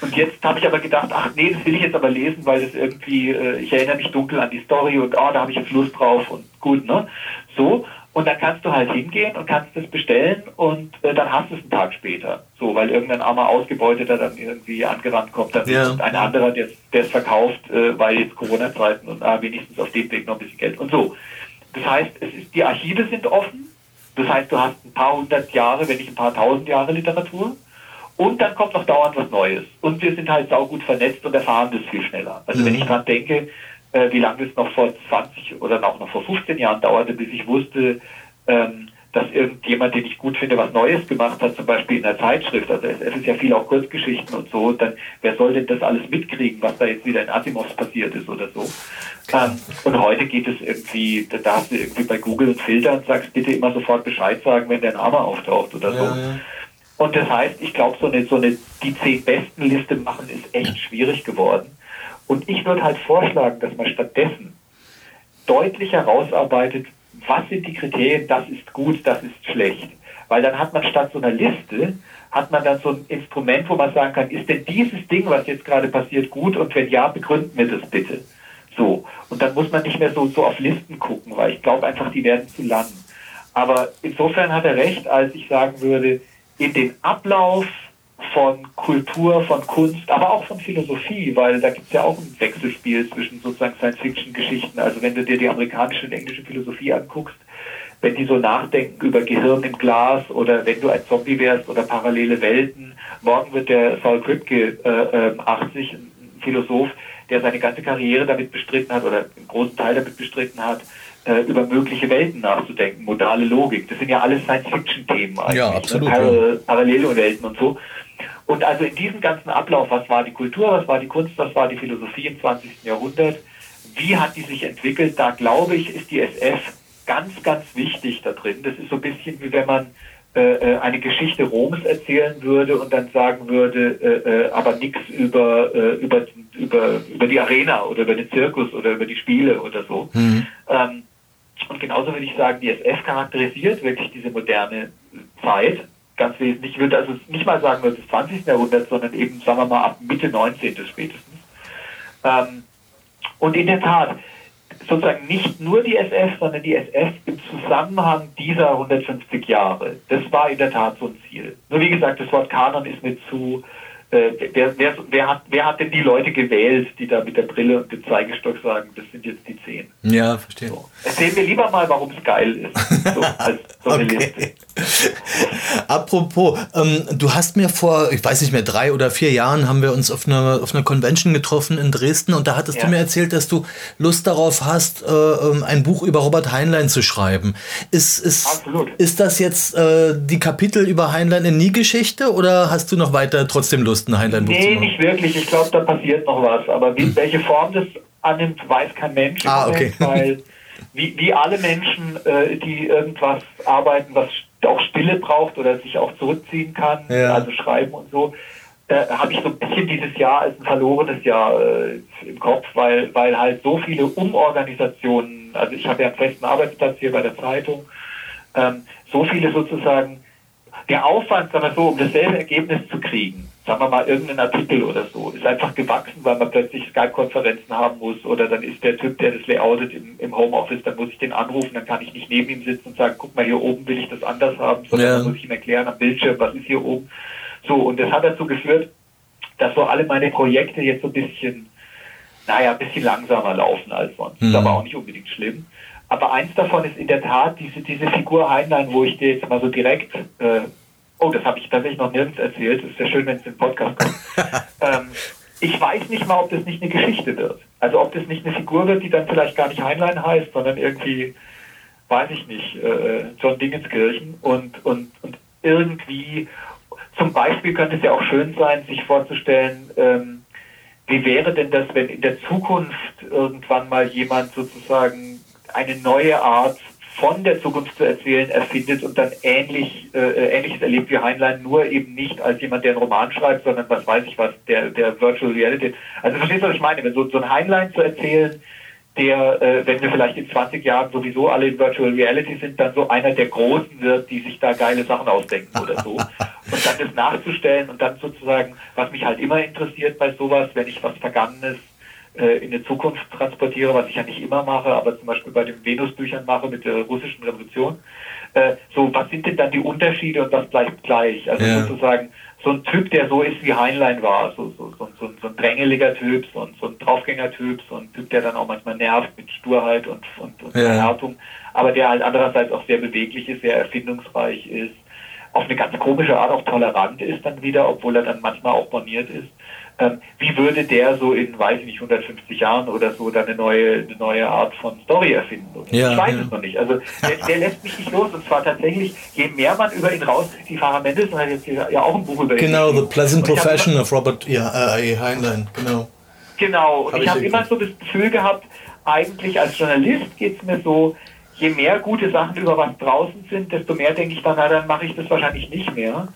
Und jetzt habe ich aber gedacht, ach nee, das will ich jetzt aber lesen, weil das irgendwie, äh, ich erinnere mich dunkel an die Story und oh, da habe ich jetzt Lust drauf und gut, ne? So. Und dann kannst du halt hingehen und kannst das bestellen und äh, dann hast du es einen Tag später. So, weil irgendein armer Ausgebeuteter dann irgendwie angerannt kommt, dann ja. ein anderer, der es verkauft, äh, weil jetzt Corona-Zeiten und ah, wenigstens auf dem Weg noch ein bisschen Geld und so. Das heißt, es ist, die Archive sind offen. Das heißt, du hast ein paar hundert Jahre, wenn nicht ein paar tausend Jahre Literatur. Und dann kommt noch dauernd was Neues. Und wir sind halt saugut vernetzt und erfahren das viel schneller. Also mhm. wenn ich dran denke, äh, wie lange es noch vor 20 oder auch noch vor 15 Jahren dauerte, bis ich wusste, ähm, dass irgendjemand, den ich gut finde, was Neues gemacht hat, zum Beispiel in der Zeitschrift. Also es, ist ja viel auch Kurzgeschichten und so. Und dann, wer soll denn das alles mitkriegen, was da jetzt wieder in Asimovs passiert ist oder so? Ähm, und heute geht es irgendwie, da darfst du irgendwie bei Google und Filtern sagst bitte immer sofort Bescheid sagen, wenn der Name auftaucht oder so. Ja, ja. Und das heißt, ich glaube, so eine, so eine die zehn besten Liste machen ist echt schwierig geworden. Und ich würde halt vorschlagen, dass man stattdessen deutlich herausarbeitet, was sind die Kriterien, das ist gut, das ist schlecht. Weil dann hat man statt so einer Liste, hat man dann so ein Instrument, wo man sagen kann, ist denn dieses Ding, was jetzt gerade passiert, gut? Und wenn ja, begründen wir das bitte. So. Und dann muss man nicht mehr so, so auf Listen gucken, weil ich glaube einfach, die werden zu lang. Aber insofern hat er recht, als ich sagen würde, in den Ablauf von Kultur, von Kunst, aber auch von Philosophie, weil da gibt es ja auch ein Wechselspiel zwischen sozusagen Science-Fiction-Geschichten. Also wenn du dir die amerikanische und englische Philosophie anguckst, wenn die so nachdenken über Gehirn im Glas oder wenn du ein Zombie wärst oder parallele Welten. Morgen wird der Saul Kripke äh, 80, ähm, ein Philosoph, der seine ganze Karriere damit bestritten hat oder einen großen Teil damit bestritten hat, äh, über mögliche Welten nachzudenken, modale Logik. Das sind ja alles Science-Fiction-Themen eigentlich. Ja, ne? absolut. Ne? Parallel, parallele Welten und so. Und also in diesem ganzen Ablauf, was war die Kultur, was war die Kunst, was war die Philosophie im 20. Jahrhundert, wie hat die sich entwickelt, da glaube ich, ist die SF ganz, ganz wichtig da drin. Das ist so ein bisschen wie wenn man äh, äh eine Geschichte Roms erzählen würde und dann sagen würde, äh, äh, aber nichts über, äh, über, über, über die Arena oder über den Zirkus oder über die Spiele oder so. Mhm. Ähm, und genauso würde ich sagen, die SF charakterisiert wirklich diese moderne Zeit ganz wesentlich. Ich würde also nicht mal sagen nur des 20. Jahrhunderts, sondern eben, sagen wir mal, ab Mitte 19. spätestens. Ähm, und in der Tat, sozusagen nicht nur die SF, sondern die SF im Zusammenhang dieser 150 Jahre. Das war in der Tat so ein Ziel. Nur wie gesagt, das Wort Kanon ist mir zu äh, wer, wer, wer, hat, wer hat denn die Leute gewählt, die da mit der Brille und dem Zeigestock sagen, das sind jetzt die zehn? Ja, verstehe. So. Erzähl mir lieber mal, warum es geil ist. So, als so eine okay. Liste. Apropos, ähm, du hast mir vor, ich weiß nicht mehr, drei oder vier Jahren haben wir uns auf einer, auf einer Convention getroffen in Dresden und da hattest ja. du mir erzählt, dass du Lust darauf hast, äh, ähm, ein Buch über Robert Heinlein zu schreiben. Ist, ist, Absolut. ist das jetzt äh, die Kapitel über Heinlein in Nie-Geschichte oder hast du noch weiter trotzdem Lust? ein Heinlein-Buch nee, nicht wirklich. Ich glaube, da passiert noch was. Aber wie, hm. welche Form das annimmt, weiß kein Mensch. Ah, okay. weil wie, wie alle Menschen, äh, die irgendwas arbeiten, was auch Stille braucht oder sich auch zurückziehen kann, ja. also schreiben und so, äh, habe ich so ein bisschen dieses Jahr als ein verlorenes Jahr äh, im Kopf, weil, weil halt so viele Umorganisationen, also ich habe ja einen festen Arbeitsplatz hier bei der Zeitung, ähm, so viele sozusagen, der Aufwand, sagen wir so, um dasselbe Ergebnis zu kriegen, sagen wir mal, irgendein Artikel oder so, ist einfach gewachsen, weil man plötzlich Skype-Konferenzen haben muss oder dann ist der Typ, der das layoutet im, im Homeoffice, dann muss ich den anrufen, dann kann ich nicht neben ihm sitzen und sagen, guck mal, hier oben will ich das anders haben, sondern ja. dann muss ich ihm erklären am Bildschirm, was ist hier oben. So, und das hat dazu geführt, dass so alle meine Projekte jetzt so ein bisschen, naja, ein bisschen langsamer laufen als sonst. Mhm. Ist aber auch nicht unbedingt schlimm. Aber eins davon ist in der Tat diese, diese Figur Heinlein, wo ich dir jetzt mal so direkt äh, Oh, das habe ich tatsächlich noch nirgends erzählt. Ist ja schön, wenn es im Podcast kommt. ähm, ich weiß nicht mal, ob das nicht eine Geschichte wird. Also ob das nicht eine Figur wird, die dann vielleicht gar nicht Heinlein heißt, sondern irgendwie, weiß ich nicht, äh, John Dingenskirchen und, und, und irgendwie, zum Beispiel könnte es ja auch schön sein, sich vorzustellen, ähm, wie wäre denn das, wenn in der Zukunft irgendwann mal jemand sozusagen eine neue Art von der Zukunft zu erzählen erfindet und dann ähnlich, äh, ähnliches erlebt wie Heinlein, nur eben nicht als jemand, der einen Roman schreibt, sondern was weiß ich was, der, der Virtual Reality. Also verstehst du, was ich meine? Wenn so, so ein Heinlein zu erzählen, der, äh, wenn wir vielleicht in 20 Jahren sowieso alle in Virtual Reality sind, dann so einer der Großen wird, die sich da geile Sachen ausdenken oder so. Und dann das nachzustellen und dann sozusagen, was mich halt immer interessiert bei sowas, wenn ich was Vergangenes äh, in die Zukunft transportiere, was ich ja nicht immer mache, aber zum Beispiel bei den Venus-Büchern mache mit der russischen Revolution. Äh, so, was sind denn dann die Unterschiede und was bleibt gleich? Also ja. sozusagen so ein Typ, der so ist wie Heinlein war, so, so, so, so, so ein drängeliger Typ, so, so ein Draufgänger-Typ, so ein Typ, der dann auch manchmal nervt mit Sturheit und, und, und ja. Verhärtung, aber der halt andererseits auch sehr beweglich ist, sehr erfindungsreich ist, auf eine ganz komische Art auch tolerant ist dann wieder, obwohl er dann manchmal auch boniert ist. Ähm, wie würde der so in, weiß ich nicht, 150 Jahren oder so dann eine neue, eine neue Art von Story erfinden? Ja, ich weiß ja. es noch nicht. Also der, der, lässt mich nicht los und zwar tatsächlich, je mehr man über ihn rauskriegt, die Farah Mendelssohn hat jetzt ja auch ein Buch über ihn Genau, The Pleasant Profession of Robert ja, äh, Heinlein, genau. Genau, und hab ich, ich habe immer so das Gefühl gehabt, eigentlich als Journalist geht es mir so, je mehr gute Sachen über was draußen sind, desto mehr denke ich dann, na, dann mache ich das wahrscheinlich nicht mehr.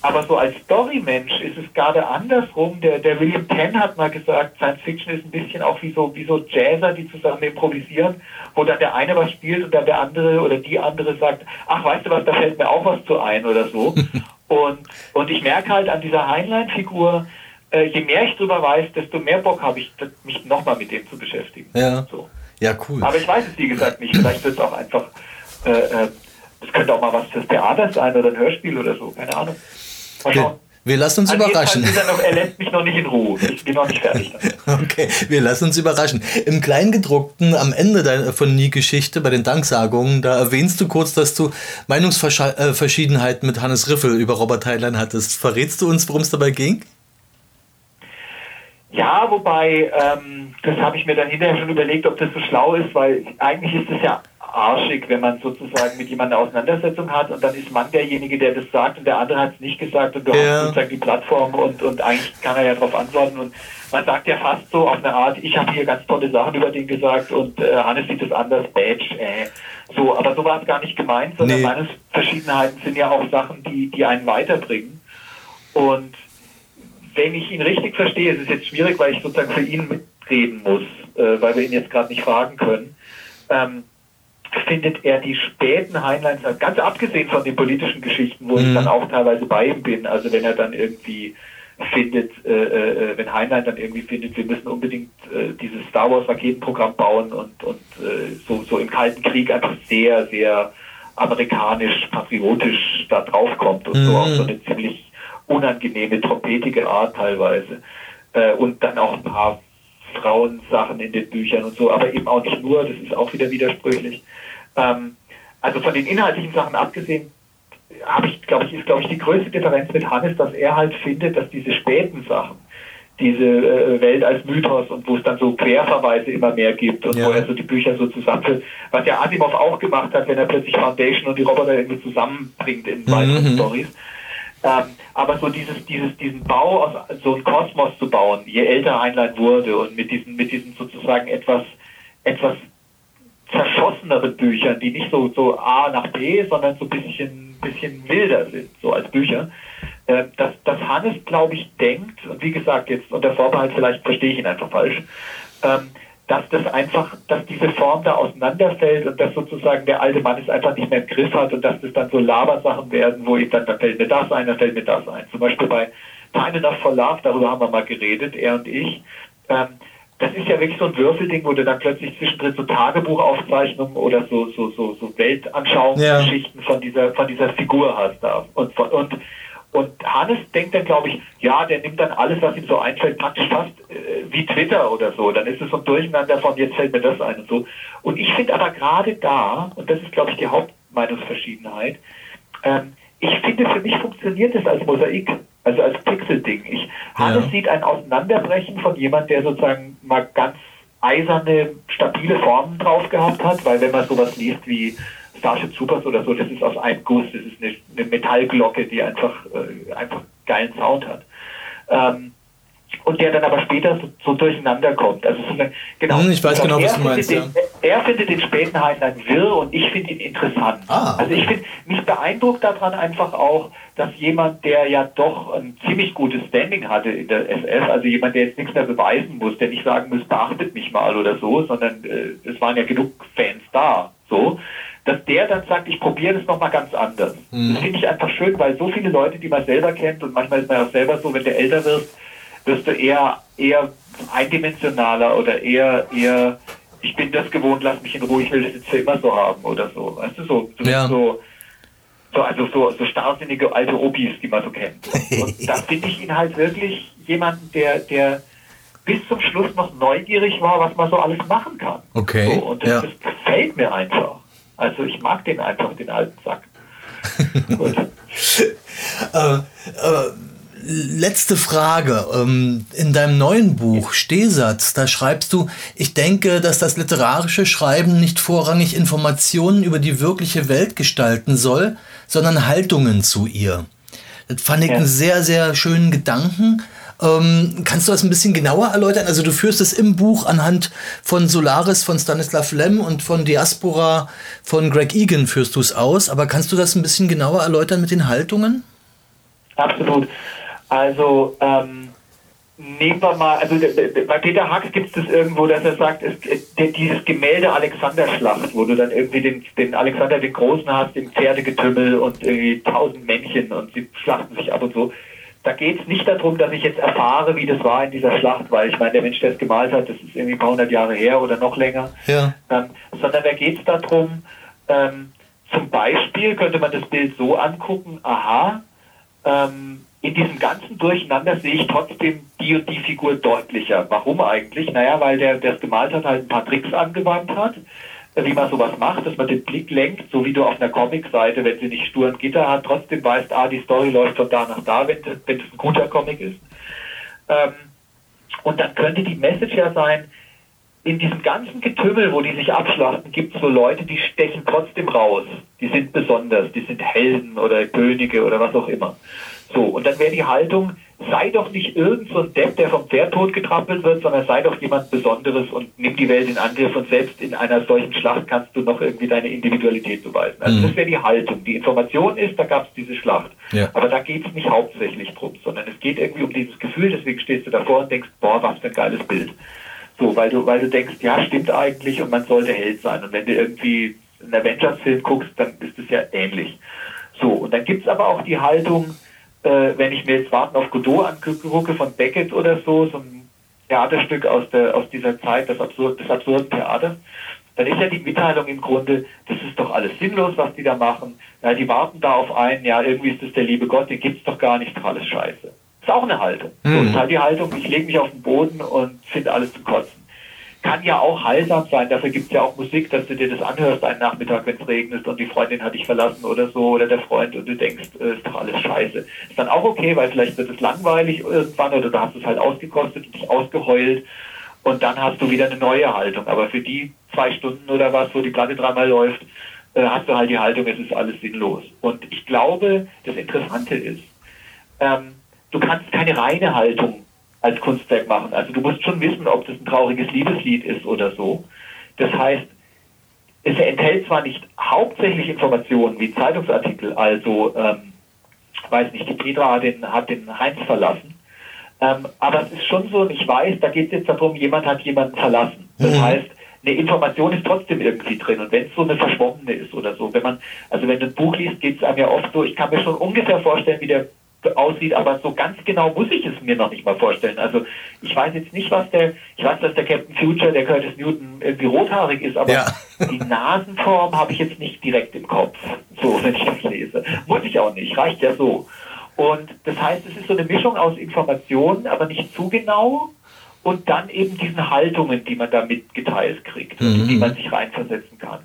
Aber so als Story-Mensch ist es gerade andersrum. Der, der William Penn hat mal gesagt, Science Fiction ist ein bisschen auch wie so, wie so Jazzer, die zusammen improvisieren, wo dann der eine was spielt und dann der andere oder die andere sagt, ach, weißt du was, da fällt mir auch was zu ein oder so. und, und ich merke halt an dieser Heinlein-Figur, äh, je mehr ich drüber weiß, desto mehr Bock habe ich, mich nochmal mit dem zu beschäftigen. Ja. So. Ja, cool. Aber ich weiß es, wie gesagt, nicht. Vielleicht wird es auch einfach, äh, äh, es könnte auch mal was fürs Theater sein oder ein Hörspiel oder so, keine Ahnung. Mal schauen. Wir, wir lassen uns also überraschen. Er, noch, er lässt mich noch nicht in Ruhe. Ich bin noch nicht fertig. okay, wir lassen uns überraschen. Im Kleingedruckten am Ende deiner von Nie-Geschichte bei den Danksagungen, da erwähnst du kurz, dass du Meinungsverschiedenheiten mit Hannes Riffel über Robert Heinlein hattest. Verrätst du uns, worum es dabei ging? Ja, wobei, ähm, das habe ich mir dann hinterher schon überlegt, ob das so schlau ist, weil eigentlich ist es ja arschig, wenn man sozusagen mit jemandem eine Auseinandersetzung hat und dann ist man derjenige, der das sagt und der andere hat es nicht gesagt und du ja. hast sozusagen die Plattform und, und eigentlich kann er ja darauf antworten und man sagt ja fast so auf eine Art, ich habe hier ganz tolle Sachen über den gesagt und äh, Hannes sieht es anders, Badge, äh. So, aber so war es gar nicht gemeint, sondern nee. Meinungsverschiedenheiten sind ja auch Sachen, die, die einen weiterbringen und wenn ich ihn richtig verstehe, es ist jetzt schwierig, weil ich sozusagen für ihn mitreden muss, äh, weil wir ihn jetzt gerade nicht fragen können, ähm, findet er die späten Heinleins, ganz abgesehen von den politischen Geschichten, wo mhm. ich dann auch teilweise bei ihm bin, also wenn er dann irgendwie findet, äh, äh, wenn Heinlein dann irgendwie findet, wir müssen unbedingt äh, dieses Star Wars Raketenprogramm bauen und, und äh, so, so im Kalten Krieg einfach sehr, sehr amerikanisch, patriotisch da draufkommt und mhm. so auf so eine ziemlich unangenehme, trompetige Art teilweise. Äh, und dann auch ein paar Frauensachen in den Büchern und so, aber eben auch nicht nur, das ist auch wieder widersprüchlich. Ähm, also von den inhaltlichen Sachen abgesehen, habe ich, glaube ich, ist, glaube ich, die größte Differenz mit Hannes, dass er halt findet, dass diese späten Sachen, diese äh, Welt als Mythos und wo es dann so Querverweise immer mehr gibt und ja. wo er so die Bücher so zusammenführt, was ja Asimov auch gemacht hat, wenn er plötzlich Foundation und die Roboter irgendwie zusammenbringt in mhm. weiteren Stories. Ähm, aber so dieses, dieses, diesen Bau aus so einem Kosmos zu bauen, je älter Heinlein wurde und mit diesen, mit diesen sozusagen etwas, etwas zerschosseneren Büchern, die nicht so, so A nach B, sondern so ein bisschen, bisschen wilder sind, so als Bücher, äh, dass, dass Hannes, glaube ich, denkt, und wie gesagt, jetzt unter Vorbehalt, vielleicht verstehe ich ihn einfach falsch, ähm, dass das einfach, dass diese Form da auseinanderfällt und dass sozusagen der alte Mann es einfach nicht mehr im Griff hat und dass das dann so Labersachen werden, wo ich dann, da fällt mir das ein, da fällt mir das ein. Zum Beispiel bei Time Enough for Love, darüber haben wir mal geredet, er und ich. Ähm, das ist ja wirklich so ein Würfelding, wo du dann plötzlich zwischendrin so Tagebuchaufzeichnungen oder so, so, so, so Weltanschauungsgeschichten ja. von dieser, von dieser Figur hast da. Und, und und Hannes denkt dann, glaube ich, ja, der nimmt dann alles, was ihm so einfällt, praktisch fast äh, wie Twitter oder so. Dann ist es so ein Durcheinander von, jetzt fällt mir das ein und so. Und ich finde aber gerade da, und das ist, glaube ich, die Hauptmeinungsverschiedenheit, ähm, ich finde, für mich funktioniert es als Mosaik, also als Pixel-Ding. Ich, Hannes ja. sieht ein Auseinanderbrechen von jemand, der sozusagen mal ganz eiserne, stabile Formen drauf gehabt hat, weil wenn man sowas liest wie Starship Supers oder so, das ist aus einem Guss, das ist eine, eine Metallglocke, die einfach, äh, einfach geilen Sound hat. Ähm, und der dann aber später so, so durcheinander kommt. Also so eine, genau. Hm, ich weiß genau, was du meinst. Den, ja. Er findet den späten Heinlein wirr und ich finde ihn interessant. Ah. Also ich finde, mich beeindruckt daran einfach auch, dass jemand, der ja doch ein ziemlich gutes Standing hatte in der SF, also jemand, der jetzt nichts mehr beweisen muss, der nicht sagen muss, beachtet mich mal oder so, sondern äh, es waren ja genug Fans da, so, dass der dann sagt, ich probiere das nochmal ganz anders. Mhm. Das finde ich einfach schön, weil so viele Leute, die man selber kennt, und manchmal ist man ja auch selber so, wenn du älter wirst, wirst du eher, eher eindimensionaler oder eher, eher, ich bin das gewohnt, lass mich in Ruhe, ich will das jetzt für immer so haben oder so. Weißt du, so, so, ja. so, so also so, so starrsinnige alte Obis, die man so kennt. Und da finde ich ihn halt wirklich jemanden, der, der bis zum Schluss noch neugierig war, was man so alles machen kann. Okay. So, und das, ja. das gefällt mir einfach. Also ich mag den einfach, den alten Sack. Gut. äh, äh, letzte Frage. Ähm, in deinem neuen Buch Stehsatz, da schreibst du, ich denke, dass das literarische Schreiben nicht vorrangig Informationen über die wirkliche Welt gestalten soll, sondern Haltungen zu ihr. Das fand ich ja. einen sehr, sehr schönen Gedanken. Ähm, kannst du das ein bisschen genauer erläutern? Also du führst es im Buch anhand von Solaris von Stanislav Lem und von Diaspora von Greg Egan führst du es aus, aber kannst du das ein bisschen genauer erläutern mit den Haltungen? absolut. Also, ähm, nehmen wir mal, also bei Peter Hacks gibt es das irgendwo, dass er sagt, es, dieses Gemälde Alexanderschlacht, wo du dann irgendwie den, den Alexander den Großen hast, im Pferdegetümmel und irgendwie tausend Männchen und sie schlachten sich ab und so. Da geht es nicht darum, dass ich jetzt erfahre, wie das war in dieser Schlacht, weil ich meine, der Mensch, der es gemalt hat, das ist irgendwie ein paar hundert Jahre her oder noch länger. Ja. Ähm, sondern da geht es darum, ähm, zum Beispiel könnte man das Bild so angucken, aha, ähm, in diesem ganzen Durcheinander sehe ich trotzdem die und die Figur deutlicher. Warum eigentlich? Naja, weil der, der es gemalt hat, halt ein paar Tricks angewandt hat, wie man sowas macht, dass man den Blick lenkt, so wie du auf einer Comicseite, wenn sie nicht stur ein Gitter hat, trotzdem weißt, ah, die Story läuft von da nach da, wenn, wenn es ein guter Comic ist. Ähm, und dann könnte die Message ja sein, in diesem ganzen Getümmel, wo die sich abschlachten, gibt es so Leute, die stechen trotzdem raus. Die sind besonders, die sind Helden oder Könige oder was auch immer. So, und dann wäre die Haltung, sei doch nicht irgend so ein Depp, der vom Pferd totgetrampelt wird, sondern sei doch jemand Besonderes und nimm die Welt in Angriff und selbst in einer solchen Schlacht kannst du noch irgendwie deine Individualität beweisen. Also mhm. das wäre die Haltung. Die Information ist, da gab es diese Schlacht. Ja. Aber da geht es nicht hauptsächlich drum, sondern es geht irgendwie um dieses Gefühl, deswegen stehst du davor und denkst, boah, was für ein geiles Bild. So, weil du, weil du denkst, ja, stimmt eigentlich und man sollte Held sein. Und wenn du irgendwie einen Avengers-Film guckst, dann ist es ja ähnlich. So, und dann gibt es aber auch die Haltung, äh, wenn ich mir jetzt Warten auf Godot angucke von Beckett oder so, so ein Theaterstück aus, der, aus dieser Zeit, das, Absurd, des absurden Theaters, dann ist ja die Mitteilung im Grunde, das ist doch alles sinnlos, was die da machen. Ja, die warten da auf einen, ja, irgendwie ist das der liebe Gott, den gibt's doch gar nicht, doch alles scheiße. Ist auch eine Haltung. Mhm. So ist halt die Haltung, ich lege mich auf den Boden und finde alles zum Kotzen kann ja auch heilsam sein. Dafür gibt es ja auch Musik, dass du dir das anhörst einen Nachmittag, wenn es regnet und die Freundin hat dich verlassen oder so oder der Freund und du denkst, äh, ist doch alles scheiße. Ist dann auch okay, weil vielleicht wird es langweilig irgendwann oder du hast es halt ausgekostet und dich ausgeheult und dann hast du wieder eine neue Haltung. Aber für die zwei Stunden oder was, wo die Platte dreimal läuft, äh, hast du halt die Haltung, es ist alles sinnlos. Und ich glaube, das Interessante ist, ähm, du kannst keine reine Haltung als Kunstwerk machen. Also du musst schon wissen, ob das ein trauriges Liebeslied ist oder so. Das heißt, es enthält zwar nicht hauptsächlich Informationen wie Zeitungsartikel, also ähm, weiß nicht, die Petra hat den, hat den Heinz verlassen, ähm, aber es ist schon so, ich weiß, da geht es jetzt darum, jemand hat jemanden verlassen. Das mhm. heißt, eine Information ist trotzdem irgendwie drin. Und wenn es so eine verschwommene ist oder so, wenn man, also wenn du ein Buch liest, geht es einem ja oft so, ich kann mir schon ungefähr vorstellen, wie der aussieht, aber so ganz genau muss ich es mir noch nicht mal vorstellen. Also ich weiß jetzt nicht, was der, ich weiß, dass der Captain Future, der Curtis Newton irgendwie rothaarig ist, aber ja. die Nasenform habe ich jetzt nicht direkt im Kopf, so wenn ich das lese. Muss ich auch nicht, reicht ja so. Und das heißt, es ist so eine Mischung aus Informationen, aber nicht zu genau und dann eben diesen Haltungen, die man da mitgeteilt kriegt, mhm. in die man sich reinversetzen kann.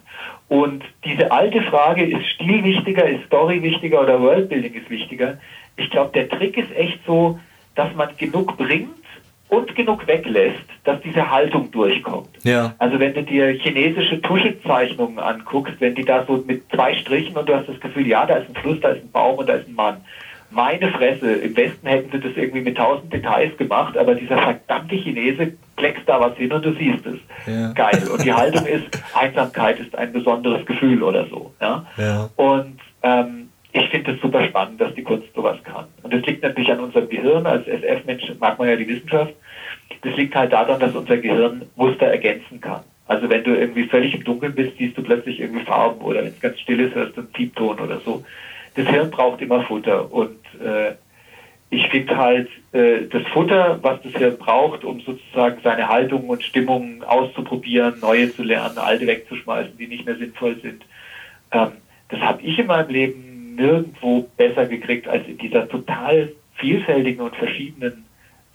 Und diese alte Frage, ist Stil wichtiger, ist Story wichtiger oder Worldbuilding ist wichtiger, ich glaube, der Trick ist echt so, dass man genug bringt und genug weglässt, dass diese Haltung durchkommt. Ja. Also wenn du dir chinesische Tuschezeichnungen anguckst, wenn die da so mit zwei Strichen und du hast das Gefühl, ja, da ist ein Fluss, da ist ein Baum und da ist ein Mann. Meine Fresse, im Westen hätten sie das irgendwie mit tausend Details gemacht, aber dieser verdammte Chinese kleckst da was hin und du siehst es. Ja. Geil. Und die Haltung ist, Einsamkeit ist ein besonderes Gefühl oder so. Ja? ja. Und ähm, ich finde es super spannend, dass die Kunst sowas kann. Und das liegt natürlich an unserem Gehirn. Als SF-Mensch mag man ja die Wissenschaft. Das liegt halt daran, dass unser Gehirn Muster ergänzen kann. Also wenn du irgendwie völlig im Dunkeln bist, siehst du plötzlich irgendwie Farben oder wenn es ganz still ist, hörst du einen Piepton oder so. Das Hirn braucht immer Futter und äh, ich finde halt äh, das Futter, was das Hirn braucht, um sozusagen seine Haltung und Stimmung auszuprobieren, neue zu lernen, alte wegzuschmeißen, die nicht mehr sinnvoll sind. Ähm, das habe ich in meinem Leben nirgendwo besser gekriegt als in dieser total vielfältigen und verschiedenen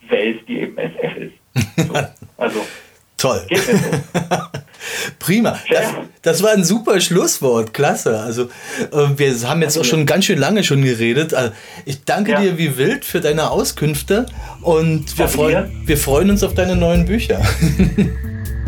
Welt, die eben SF ist. So, also toll. Prima. Das, das, war ein super Schlusswort. Klasse. Also äh, wir haben jetzt auch schon ganz schön lange schon geredet. Also, ich danke ja. dir wie wild für deine Auskünfte und wir, freu wir freuen uns auf deine neuen Bücher.